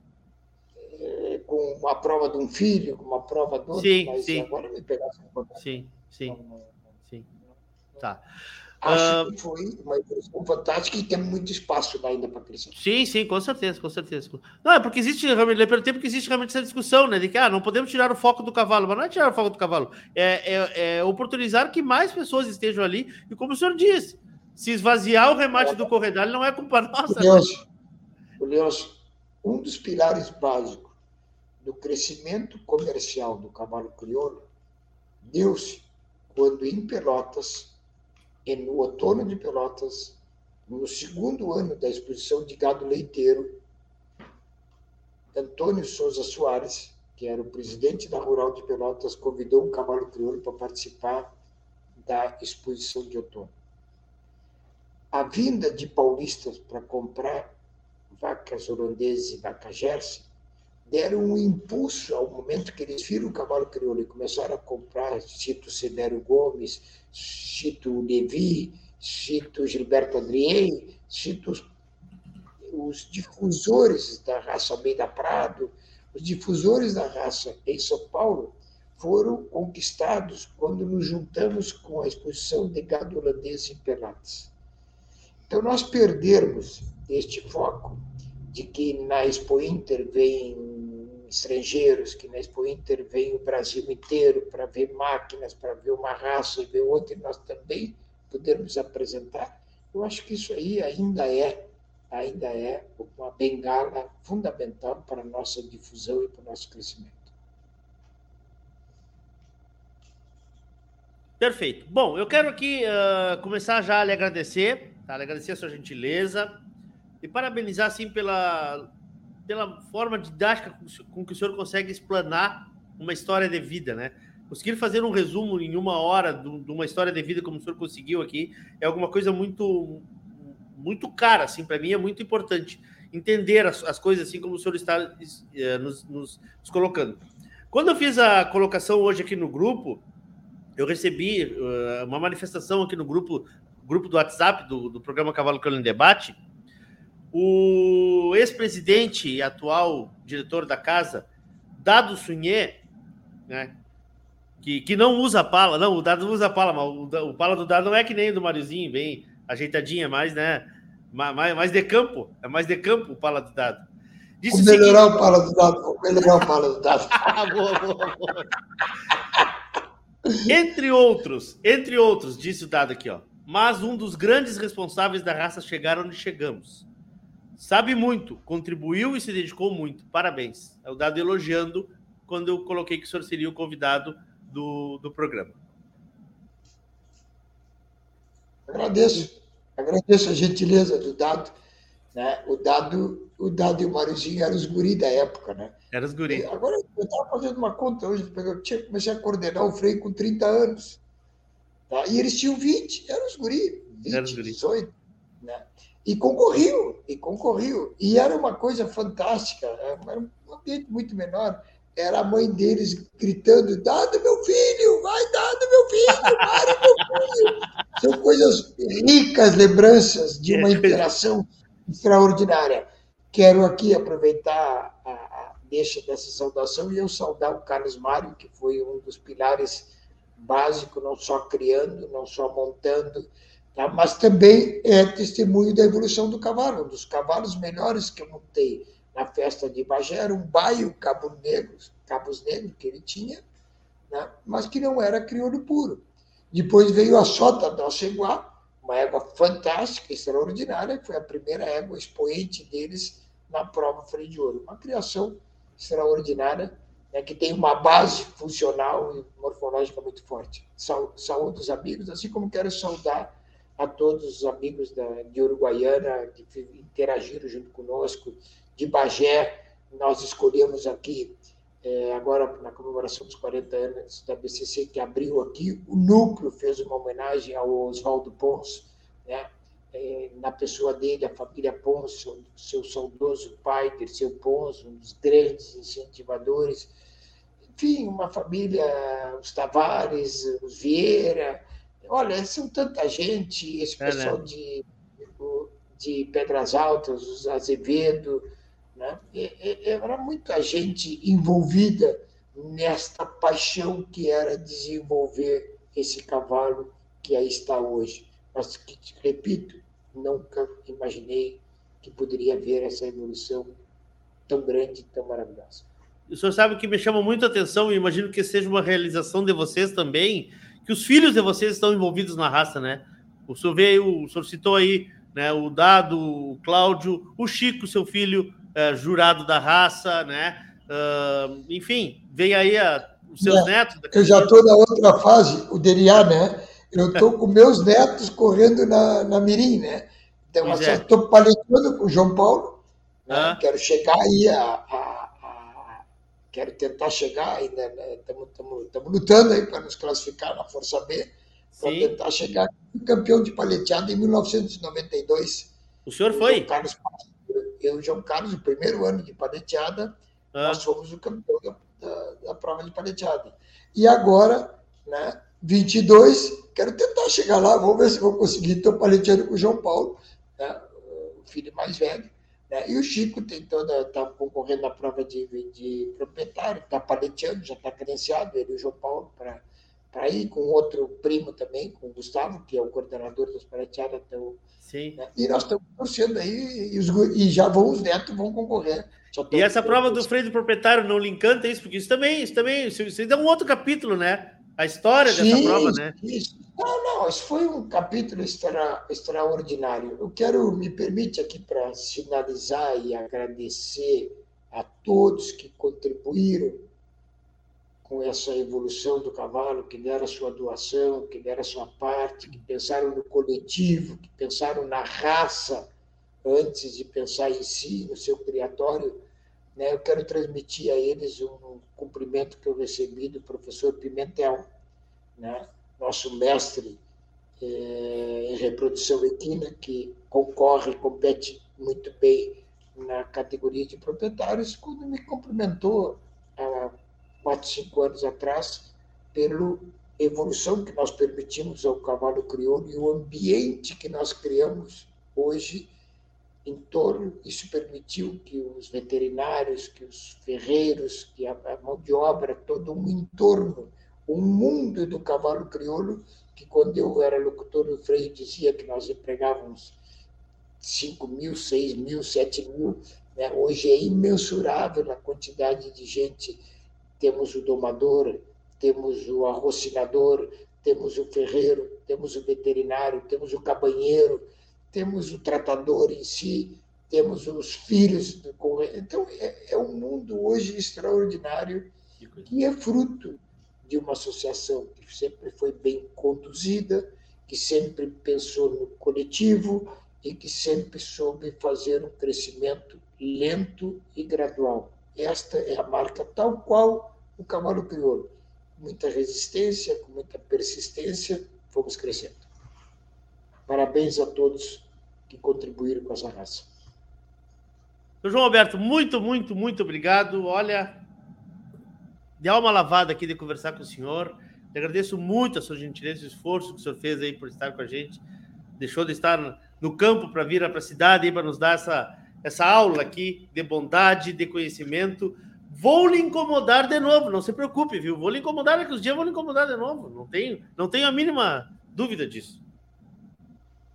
Speaker 5: é, com uma prova de um filho, com uma prova do outro,
Speaker 3: sim, mas sim.
Speaker 5: agora me pegar
Speaker 3: Sim, sim. Não, Tá.
Speaker 5: Acho que foi uma evolução fantástica e tem muito espaço ainda para crescer.
Speaker 3: Sim, sim, com certeza, com certeza. Não, é porque existe realmente, pelo tempo que existe realmente essa discussão, né? De que ah, não podemos tirar o foco do cavalo, mas não é tirar o foco do cavalo, é, é, é oportunizar que mais pessoas estejam ali, e como o senhor disse, se esvaziar o remate do corredal não é culpa nossa.
Speaker 5: Leôncio, né? Leôncio, um dos pilares básicos do crescimento comercial do cavalo crioulo deu-se quando em Pelotas e no outono de Pelotas, no segundo ano da exposição de gado leiteiro, Antônio Souza Soares, que era o presidente da Rural de Pelotas, convidou um cavalo crioulo para participar da exposição de outono. A vinda de paulistas para comprar vacas holandesas e vaca jersey deram um impulso ao momento que eles viram o cavalo crioulo e começaram a comprar, cito Severo Gomes, cito Levi, cito Gilberto Adrien, cito os difusores da raça Almeida Prado, os difusores da raça em São Paulo foram conquistados quando nos juntamos com a exposição de gado holandês em Pelotas. Então, nós perdermos este foco de que na Expo Inter vem estrangeiros, que na Expo Inter vem o Brasil inteiro para ver máquinas, para ver uma raça e ver outra, e nós também podermos apresentar. Eu acho que isso aí ainda é ainda é uma bengala fundamental para a nossa difusão e para o nosso crescimento.
Speaker 3: Perfeito. Bom, eu quero aqui uh, começar já a lhe agradecer, tá? lhe agradecer a sua gentileza e parabenizar, assim, pela, pela forma didática com que o senhor consegue explanar uma história de vida, né? Conseguir fazer um resumo em uma hora de uma história de vida como o senhor conseguiu aqui é alguma coisa muito muito cara, assim, para mim é muito importante entender as, as, coisas assim como o senhor está uh, nos, nos, nos colocando. Quando eu fiz a colocação hoje aqui no grupo, eu recebi uh, uma manifestação aqui no grupo, grupo do WhatsApp do, do programa Cavalo Crioulo em Debate. O ex-presidente e atual diretor da casa, Dado Sunhê, né, que, que não usa pala, não, o Dado usa pala, mas o, o pala do Dado não é que nem do Mariozinho, bem ajeitadinha, mais, né, mais, mais de campo, é mais de campo o pala do Dado.
Speaker 5: Disse vou melhorar seguinte... o pala do Dado, vou melhorar o pala do Dado. boa,
Speaker 3: boa, boa. Entre outros, entre outros, disse o dado aqui, ó. Mas um dos grandes responsáveis da raça chegar onde chegamos. Sabe muito, contribuiu e se dedicou muito. Parabéns. É o dado elogiando quando eu coloquei que o senhor seria o convidado do, do programa.
Speaker 5: Agradeço. Agradeço a gentileza do dado. Né? O dado, o dado e o Mariozinho eram os guri da época, né?
Speaker 3: Era os guri.
Speaker 5: Agora, eu estava fazendo uma conta hoje, eu tinha, comecei a coordenar o freio com 30 anos. Tá? E eles tinham 20, eram os guri, 20, era os guri. 18. Né? E concorriam, e concorriam. E era uma coisa fantástica, era um ambiente muito menor. Era a mãe deles gritando: Dado meu filho, vai, dado meu filho, Mário meu filho. São coisas ricas, lembranças de uma interação extraordinária. Quero aqui aproveitar a, a deixa dessa saudação e eu saudar o Carlos Mário, que foi um dos pilares básicos, não só criando, não só montando, tá? mas também é testemunho da evolução do cavalo. Um dos cavalos melhores que eu montei na festa de Bagé era um baio Cabo Negro, Cabos Negros que ele tinha, né? mas que não era crioulo puro. Depois veio a Sota da Alceguá, uma égua fantástica, extraordinária, que foi a primeira égua expoente deles na prova freio de ouro. Uma criação extraordinária, né, que tem uma base funcional e morfológica muito forte. Saúde os amigos, assim como quero saudar a todos os amigos da, de Uruguaiana que interagiram junto conosco, de Bagé, nós escolhemos aqui, é, agora na comemoração dos 40 anos da BCC, que abriu aqui, o núcleo fez uma homenagem ao Oswaldo Pons, né? É, na pessoa dele, a família Pons, seu saudoso pai, Terceiro Pons, um dos grandes incentivadores, enfim, uma família, os Tavares, os Vieira, olha, são tanta gente, esse é, pessoal né? de, de Pedras Altas, os Azevedo, né? era muita gente envolvida nesta paixão que era desenvolver esse cavalo que aí está hoje. Mas, repito, nunca imaginei que poderia ver essa evolução tão grande, tão maravilhosa.
Speaker 3: O senhor sabe que me chama muito a atenção e imagino que seja uma realização de vocês também, que os filhos de vocês estão envolvidos na raça, né? O senhor veio, o senhor citou aí né, o Dado, o Cláudio, o Chico, seu filho, é, jurado da raça, né? Uh, enfim, veio aí a, os seus é, netos.
Speaker 5: Eu já estou na outra fase, o Deriá, né? Eu estou com meus netos correndo na, na Mirim, né? Então, estou é. palestrando com o João Paulo, né? ah. quero chegar aí a, a, Quero tentar chegar ainda, estamos né? lutando aí para nos classificar na Força B, para tentar chegar campeão de paleteado em 1992.
Speaker 3: O senhor foi?
Speaker 5: Carlos Passos eu e o João Carlos, o primeiro ano de paleteada, ah. nós fomos o campeão da, da, da, prova de paleteada. E agora, né, 22, quero tentar chegar lá, vamos ver se vou conseguir. Estou paleteando com o João Paulo, né, o filho mais velho. Né, e o Chico está concorrendo na prova de, de proprietário, está paleteando, já está credenciado, ele e o João Paulo, para ir com outro primo também, com o Gustavo, que é o coordenador até o Sim. Né? E nós estamos torcendo aí, e, os, e, já vão, os netos vão concorrer.
Speaker 3: E essa prova do freio do proprietário não lhe encanta isso? Porque isso também, isso também, isso, isso é um outro capítulo, né? A história sim, dessa prova, né?
Speaker 5: Isso. Não, não, isso foi um capítulo extra, extraordinário. Eu quero, me permite aqui para finalizar e agradecer a todos que contribuíram com essa evolução do cavalo, que deram a sua doação, que deram a sua parte, que pensaram no coletivo, que pensaram na raça antes de pensar em si, no seu criatório. Né? Eu quero transmitir a eles um cumprimento que eu recebi do professor Pimentel, né? Nosso mestre é, em reprodução equina, que concorre, compete muito bem na categoria de proprietários, quando me cumprimentou há quatro, cinco anos atrás pela evolução que nós permitimos ao cavalo crioulo e o ambiente que nós criamos hoje em torno. Isso permitiu que os veterinários, que os ferreiros, que a mão de obra, todo um entorno o mundo do cavalo crioulo, que quando eu era locutor do freio dizia que nós empregávamos 5 mil, 6 mil, 7 mil, né? hoje é imensurável a quantidade de gente. Temos o domador, temos o arrocinador, temos o ferreiro, temos o veterinário, temos o cabanheiro, temos o tratador em si, temos os filhos. Do... Então, é, é um mundo hoje extraordinário que é fruto de uma associação que sempre foi bem conduzida, que sempre pensou no coletivo e que sempre soube fazer um crescimento lento e gradual. Esta é a marca tal qual o cavalo crioulo. Muita resistência, com muita persistência, fomos crescendo. Parabéns a todos que contribuíram com essa raça.
Speaker 3: João Alberto, muito, muito, muito obrigado. Olha, de alma lavada aqui de conversar com o senhor. Eu agradeço muito a sua gentileza e o esforço que o senhor fez aí por estar com a gente. Deixou de estar no campo para vir para a cidade para nos dar essa, essa aula aqui de bondade, de conhecimento. Vou lhe incomodar de novo, não se preocupe, viu? Vou lhe incomodar daqui uns dias, vou lhe incomodar de novo. Não tenho, não tenho a mínima dúvida disso.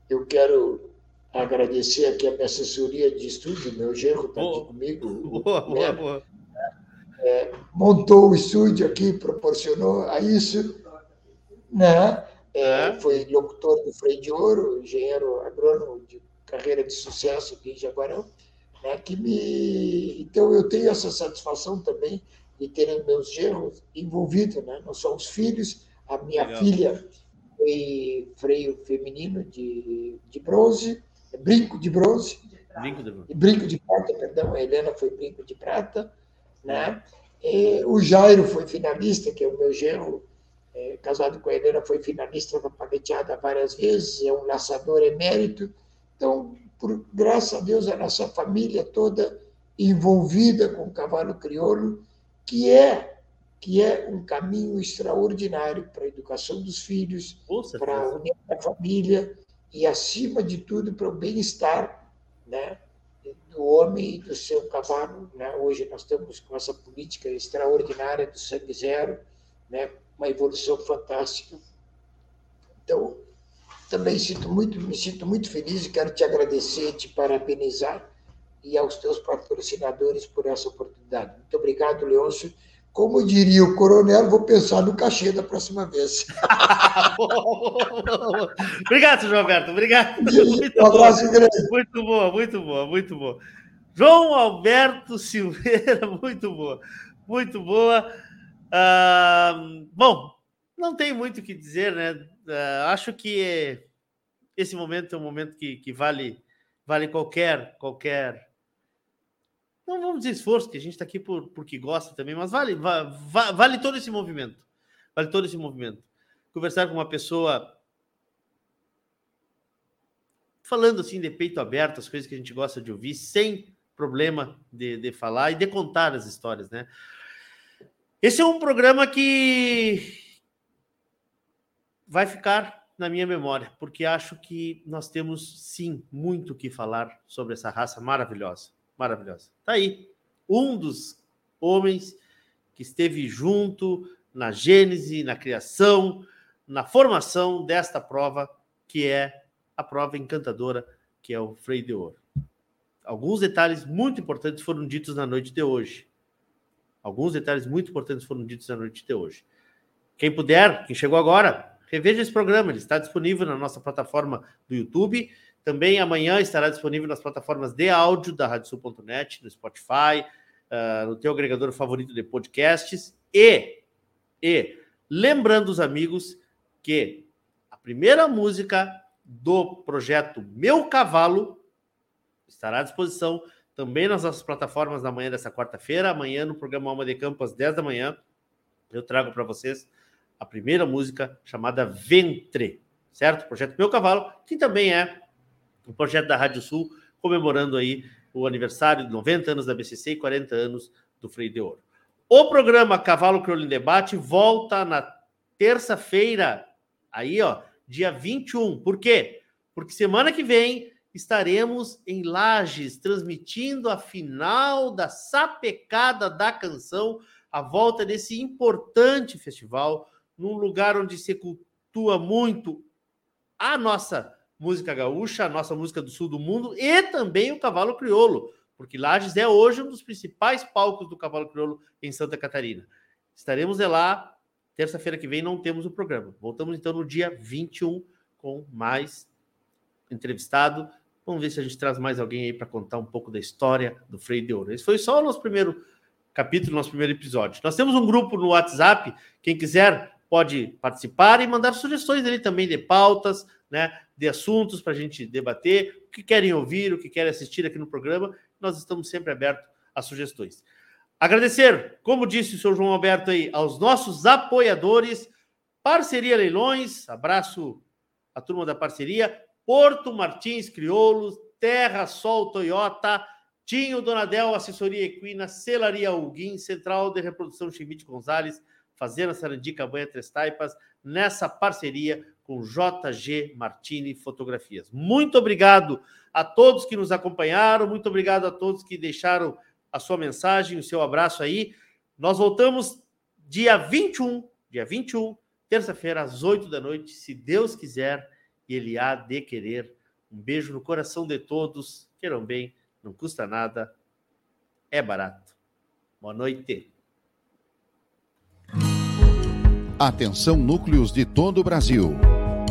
Speaker 5: Eu quero agradecer aqui a minha assessoria de estúdio, meu genro está aqui comigo.
Speaker 3: Boa, boa, boa
Speaker 5: é, montou o estúdio aqui, proporcionou a isso, né? É, foi locutor do Freio de Ouro, engenheiro agrônomo de carreira de sucesso aqui em Jaguarão, né? que me... Então, eu tenho essa satisfação também de ter meus genros envolvidos, né? não só os filhos, a minha Legal. filha foi freio feminino de, de bronze, brinco de bronze,
Speaker 3: brinco de,
Speaker 5: brinco de prata, perdão, a Helena foi brinco de prata, né? E o Jairo foi finalista, que é o meu genro, é, casado com a Helena, foi finalista da paleteada várias vezes, é um laçador emérito. Então, por graças a Deus, a nossa família toda envolvida com o cavalo crioulo, que é que é um caminho extraordinário para a educação dos filhos, para a união da família e, acima de tudo, para o bem-estar né, do homem e do seu cavalo. Né? Hoje nós estamos com essa política extraordinária do sangue zero, né? uma evolução fantástica. Então, também sinto muito, me sinto muito feliz e quero te agradecer, te parabenizar e aos teus patrocinadores por essa oportunidade. Muito obrigado, Leôncio. Como diria o coronel, vou pensar no cachê da próxima vez.
Speaker 3: obrigado, João Alberto. Obrigado.
Speaker 5: Muito um abraço grande.
Speaker 3: Muito boa, muito boa, muito boa. João Alberto Silveira, muito boa. Muito boa. Uh, bom, não tem muito o que dizer, né? Uh, acho que esse momento é um momento que, que vale, vale qualquer, qualquer não vamos dizer esforço, que a gente está aqui por, porque gosta também, mas vale, vale, todo esse movimento. Vale todo esse movimento. Conversar com uma pessoa falando assim de peito aberto, as coisas que a gente gosta de ouvir, sem problema de, de falar e de contar as histórias, né? Esse é um programa que vai ficar na minha memória, porque acho que nós temos sim muito o que falar sobre essa raça maravilhosa maravilhosa. Tá aí. Um dos homens que esteve junto na gênese, na criação, na formação desta prova, que é a prova encantadora, que é o Freio de Ouro. Alguns detalhes muito importantes foram ditos na noite de hoje. Alguns detalhes muito importantes foram ditos na noite de hoje. Quem puder, quem chegou agora, reveja esse programa, ele está disponível na nossa plataforma do YouTube. Também amanhã estará disponível nas plataformas de áudio da radiosul.net, no Spotify, uh, no teu agregador favorito de podcasts. E, e lembrando os amigos que a primeira música do projeto Meu Cavalo estará à disposição também nas nossas plataformas na manhã dessa quarta-feira. Amanhã, no programa Alma de Campo, às 10 da manhã, eu trago para vocês a primeira música chamada Ventre, certo? Projeto Meu Cavalo, que também é um projeto da Rádio Sul, comemorando aí o aniversário de 90 anos da BCC e 40 anos do Freio de Ouro. O programa Cavalo Crioulo em Debate volta na terça-feira, aí ó, dia 21. Por quê? Porque semana que vem estaremos em Lages transmitindo a final da sapecada da canção, a volta desse importante festival, num lugar onde se cultua muito a nossa música gaúcha, a nossa música do sul do mundo e também o cavalo crioulo, porque Lages é hoje um dos principais palcos do cavalo crioulo em Santa Catarina. Estaremos lá, terça-feira que vem não temos o programa. Voltamos então no dia 21 com mais entrevistado Vamos ver se a gente traz mais alguém aí para contar um pouco da história do Freio de Ouro. Esse foi só o nosso primeiro capítulo, nosso primeiro episódio. Nós temos um grupo no WhatsApp, quem quiser pode participar e mandar sugestões ali também de pautas, né, de assuntos para a gente debater, o que querem ouvir, o que querem assistir aqui no programa. Nós estamos sempre abertos a sugestões. Agradecer, como disse o senhor João Alberto aí, aos nossos apoiadores, Parceria Leilões, abraço a turma da parceria, Porto Martins Crioulos, Terra Sol Toyota, Tinho Donadel, Assessoria Equina, Celaria Alguim, Central de Reprodução Chimite Gonzalez, Fazenda Sarandi Cabanha Três Taipas, nessa parceria com JG Martini Fotografias. Muito obrigado a todos que nos acompanharam, muito obrigado a todos que deixaram a sua mensagem, o seu abraço aí. Nós voltamos dia 21, dia 21, terça-feira, às 8 da noite, se Deus quiser e ele há de querer. Um beijo no coração de todos. Queiram bem, não custa nada, é barato. Boa noite.
Speaker 4: Atenção, núcleos de todo o Brasil.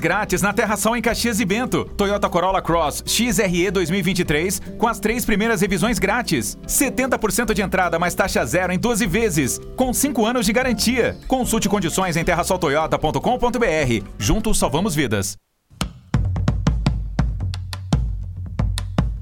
Speaker 2: Grátis na Terra Sol em Caxias e Bento. Toyota Corolla Cross XRE 2023 com as três primeiras revisões grátis. 70% de entrada mais taxa zero em 12 vezes, com 5 anos de garantia. Consulte condições em terrasoltoyota.com.br. Juntos salvamos vidas.